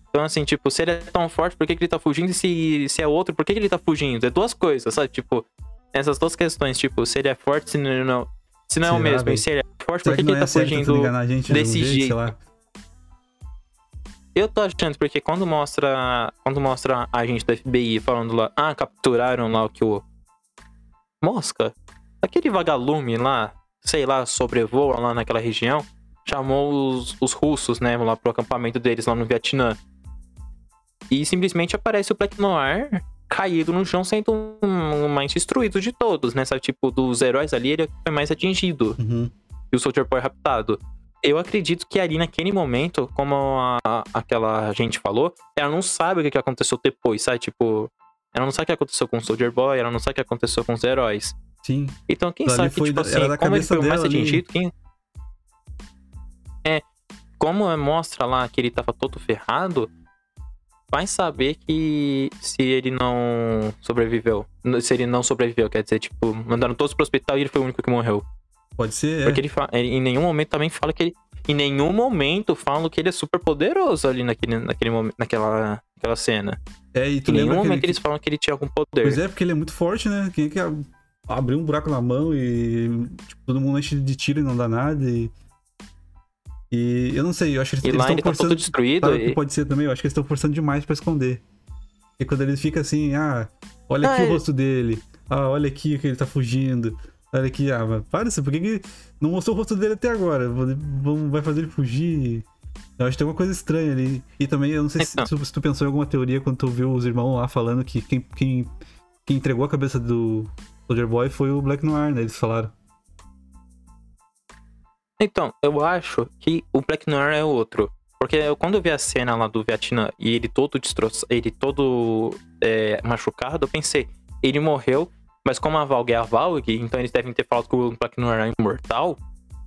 Então, assim, tipo, se ele é tão forte, por que, que ele tá fugindo? E se, se é outro, por que, que ele tá fugindo? É duas coisas, sabe? Tipo, essas duas questões, tipo, se ele é forte, se não, não, se não é o mesmo, velho? e se ele é forte, Será por que, que ele é tá fugindo? gente desse jeito, jeito? Eu tô achando, porque quando mostra. Quando mostra a gente do FBI falando lá, ah, capturaram lá o que o. Mosca, aquele vagalume lá, sei lá, sobrevoa lá naquela região, chamou os, os russos, né, lá pro acampamento deles lá no Vietnã. E simplesmente aparece o Black Noir caído no chão, sendo um, o mais destruído de todos, né? Sabe, tipo, dos heróis ali, ele foi mais atingido Uhum. e o Soldier Boy raptado. Eu acredito que ali naquele momento, como a, aquela gente falou, ela não sabe o que, que aconteceu depois, sabe? Tipo, ela não sabe o que aconteceu com o Soldier Boy, ela não sabe o que aconteceu com os heróis. Sim. Então, quem Ali sabe que, tipo da- assim, como ele foi o mais atingido, quem. É. Como mostra lá que ele tava todo ferrado, vai saber que se ele não sobreviveu. Se ele não sobreviveu, quer dizer, tipo, mandaram todos pro hospital e ele foi o único que morreu. Pode ser, é. Porque ele, fa- ele em nenhum momento também fala que ele. Em nenhum momento falam que ele é super poderoso ali naquele, naquele momento, naquela, naquela cena. É, e tu Em nenhum momento ele... eles falam que ele tinha algum poder. Pois é, porque ele é muito forte, né? Quem é que ab- abriu um buraco na mão e tipo, todo mundo enche de tiro e não dá nada e... E eu não sei, eu acho que eles estão ele tá forçando... todo destruído. E- pode ser também? Eu acho que eles estão forçando demais pra esconder. E quando ele fica assim, ah, olha Ah, aqui é. o rosto dele. Ah, olha aqui que ele tá fugindo. Olha aqui, ah, mas para por que, que não mostrou o rosto dele até agora? Vai fazer ele fugir. Eu acho que tem uma coisa estranha ali. E também, eu não sei se, Então. se tu pensou em alguma teoria quando tu viu os irmãos lá falando que quem, quem, quem entregou a cabeça do Soldier Boy foi o Black Noir, né? Eles falaram. Então, eu acho que o Black Noir é outro. Porque eu- quando eu vi a cena lá do Vietnã e ele todo destroçado, ele todo é, machucado, eu pensei, ele morreu, mas como a Valg é a Valg, então eles devem ter falado que o Black Noir é imortal.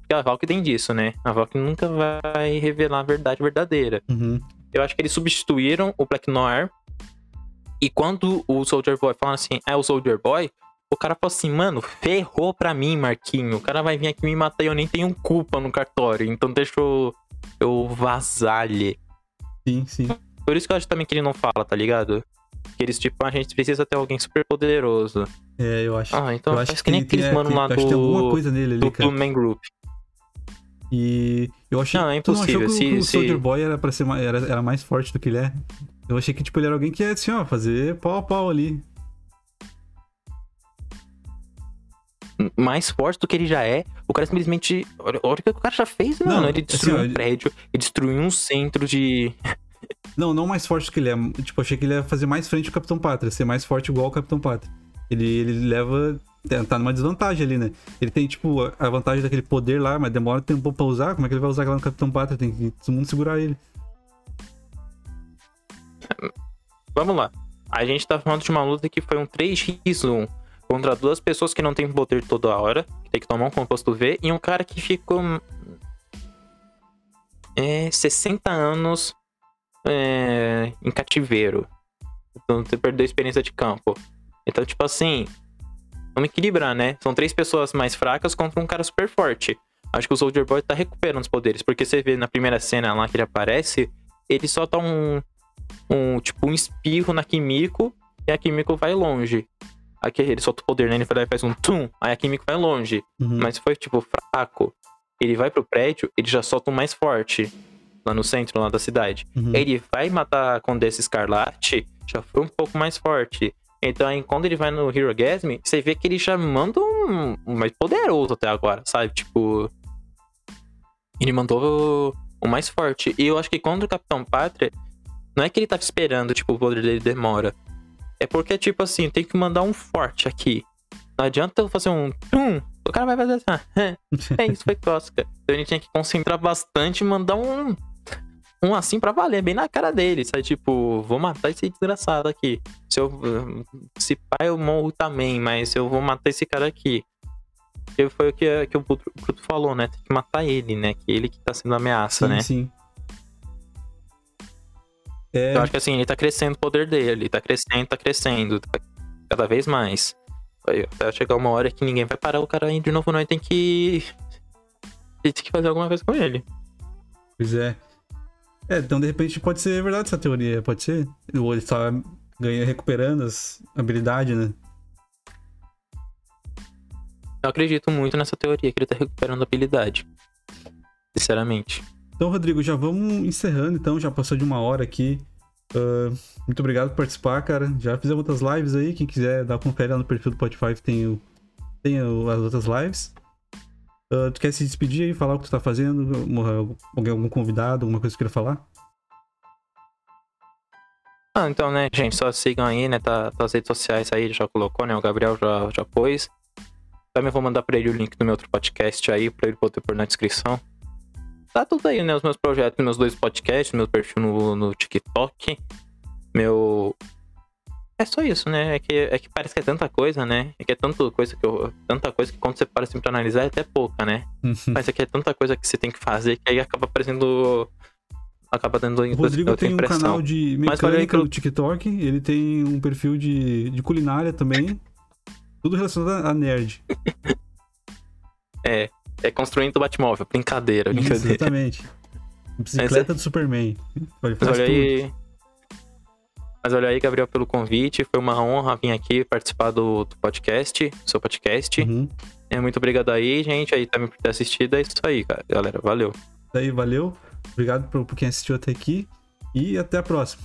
Porque a Valg tem disso, né? A Valg nunca vai revelar a verdade verdadeira. Uhum. Eu acho que eles substituíram o Black Noir. E quando o Soldier Boy fala assim, é o Soldier Boy, o cara falou assim, mano, ferrou pra mim, Marquinho. O cara vai vir aqui me matar e eu nem tenho culpa no cartório. Então deixa eu, eu vazar ali. Sim, sim. Por isso que eu acho também que ele não fala, tá ligado? Que eles, tipo, a gente precisa ter alguém super poderoso. É, eu acho. Ah, então eu acho que, nem tem- aqueles é, mano tem- lá eu acho que tem alguma do, coisa nele ali, do, cara. do main group. E eu achei. Não, é tu não achou impossível. que, o- Se- que o se- Soldier Boy era para ser mais, era, era mais forte do que ele é? Eu achei que tipo ele era alguém que ia assim, ó, fazer pau a pau ali. Mais forte do que ele já é. O cara simplesmente. Olha, olha o que o cara já fez, mano. Não, ele destruiu assim, um prédio, ele destruiu um centro de. *laughs* Não, não mais forte do que ele é. Tipo, achei que ele ia fazer mais frente ao Capitão Pátria, ser mais forte igual o Capitão Pátria. Ele, ele leva. Tá numa desvantagem ali, né? Ele tem, tipo, a- vantagem daquele poder lá, mas demora tempo pra usar. Como é que ele vai usar lá no Capitão Pátria? Tem que todo mundo segurar ele. Vamos lá. A gente tá falando de uma luta que foi um 3x1 contra duas pessoas que não têm poder toda hora, que tem que tomar um composto V, e um cara que ficou. É, 60 anos é, em cativeiro. Então, você perdeu a experiência de campo. Então, tipo assim. Vamos equilibrar, né? São três pessoas mais fracas contra um cara super forte. Acho que o Soldier Boy tá recuperando os poderes, porque você vê na primeira cena lá que ele aparece, ele só dá um, um tipo um espirro na Kimiko e a Kimiko vai longe. Aqui ele solta o poder, né? Ele vai lá e faz um tum, aí a Kimiko vai longe. Uhum. Mas foi tipo fraco. Ele vai pro prédio, ele já solta um mais forte lá no centro lá da cidade. Uhum. Ele vai matar a Condessa Escarlate, já foi um pouco mais forte. Então aí quando ele vai no Hero Gasm, você vê que ele já manda um, um mais poderoso até agora, sabe? Tipo. Ele mandou o mais forte. E eu acho que contra o Capitão Pátria, não é que ele tava esperando, tipo, o poder dele demora. É porque, tipo assim, tem que mandar um forte aqui. Não adianta eu fazer um tum, o cara vai fazer assim, ah, *laughs* é isso, foi cósmica. Então ele tinha que concentrar bastante e mandar um. Um assim pra valer, bem na cara dele. Sabe? Tipo, vou matar esse desgraçado aqui. Se eu. Se pai eu morro também, mas eu vou matar esse cara aqui. Que foi o que, que o Bruto falou, né? Tem que matar ele, né? Que ele que tá sendo ameaça, sim, né? sim. É, Eu acho que assim, ele tá crescendo o poder dele, tá crescendo, tá crescendo, tá cada vez mais. Aí, Até chegar uma hora que ninguém vai parar o cara de novo, nós tem que. Tem que fazer alguma coisa com ele. pois é. É, então de repente pode ser verdade essa teoria, pode ser? Ou ele tá ganha, recuperando as habilidades, né? Eu acredito muito nessa teoria que ele tá recuperando a habilidade. Sinceramente. Então, Rodrigo, já vamos encerrando, então, já passou de uma hora aqui. Ah, muito obrigado por participar, cara. Já fizemos outras lives aí. Quem quiser dar uma confere lá no perfil do Spotify, tem, o, tem o- as outras lives. Ah, tu quer se despedir aí, falar o que tu tá fazendo? Alguém- algum convidado, alguma coisa que queira falar? Ah, então, né, gente, só sigam aí, né, tá, tá as redes sociais aí, já colocou, né, o Gabriel já, já pôs. Também vou mandar pra ele o link do meu outro podcast aí, pra ele poder pôr na descrição. Tá tudo aí, né, os meus projetos, meus dois podcasts, meu perfil no, no TikTok, meu... É só isso, né, é que, é que parece que é tanta coisa, né, é que é tanta coisa que eu... Tanta coisa que quando você para assim pra analisar é até pouca, né. Mas é que é tanta coisa que você tem que fazer que aí acaba parecendo... Acaba dando O Rodrigo tem um canal de mecânica no TikTok, ele tem um perfil de, de culinária também. Tudo relacionado a nerd. *laughs* É, é construindo o Batmóvel, brincadeira, Isso, brincadeira. exatamente. Bicicleta do Superman. Mas olha tudo. aí. Mas olha aí, Gabriel, pelo convite. Foi uma honra vir aqui participar do, do podcast, do seu podcast. Uhum. É, muito obrigado aí, gente, aí também por ter assistido. É isso aí, cara. galera. Valeu. Daí, valeu. Obrigado por, por quem assistiu até aqui. E até a próxima.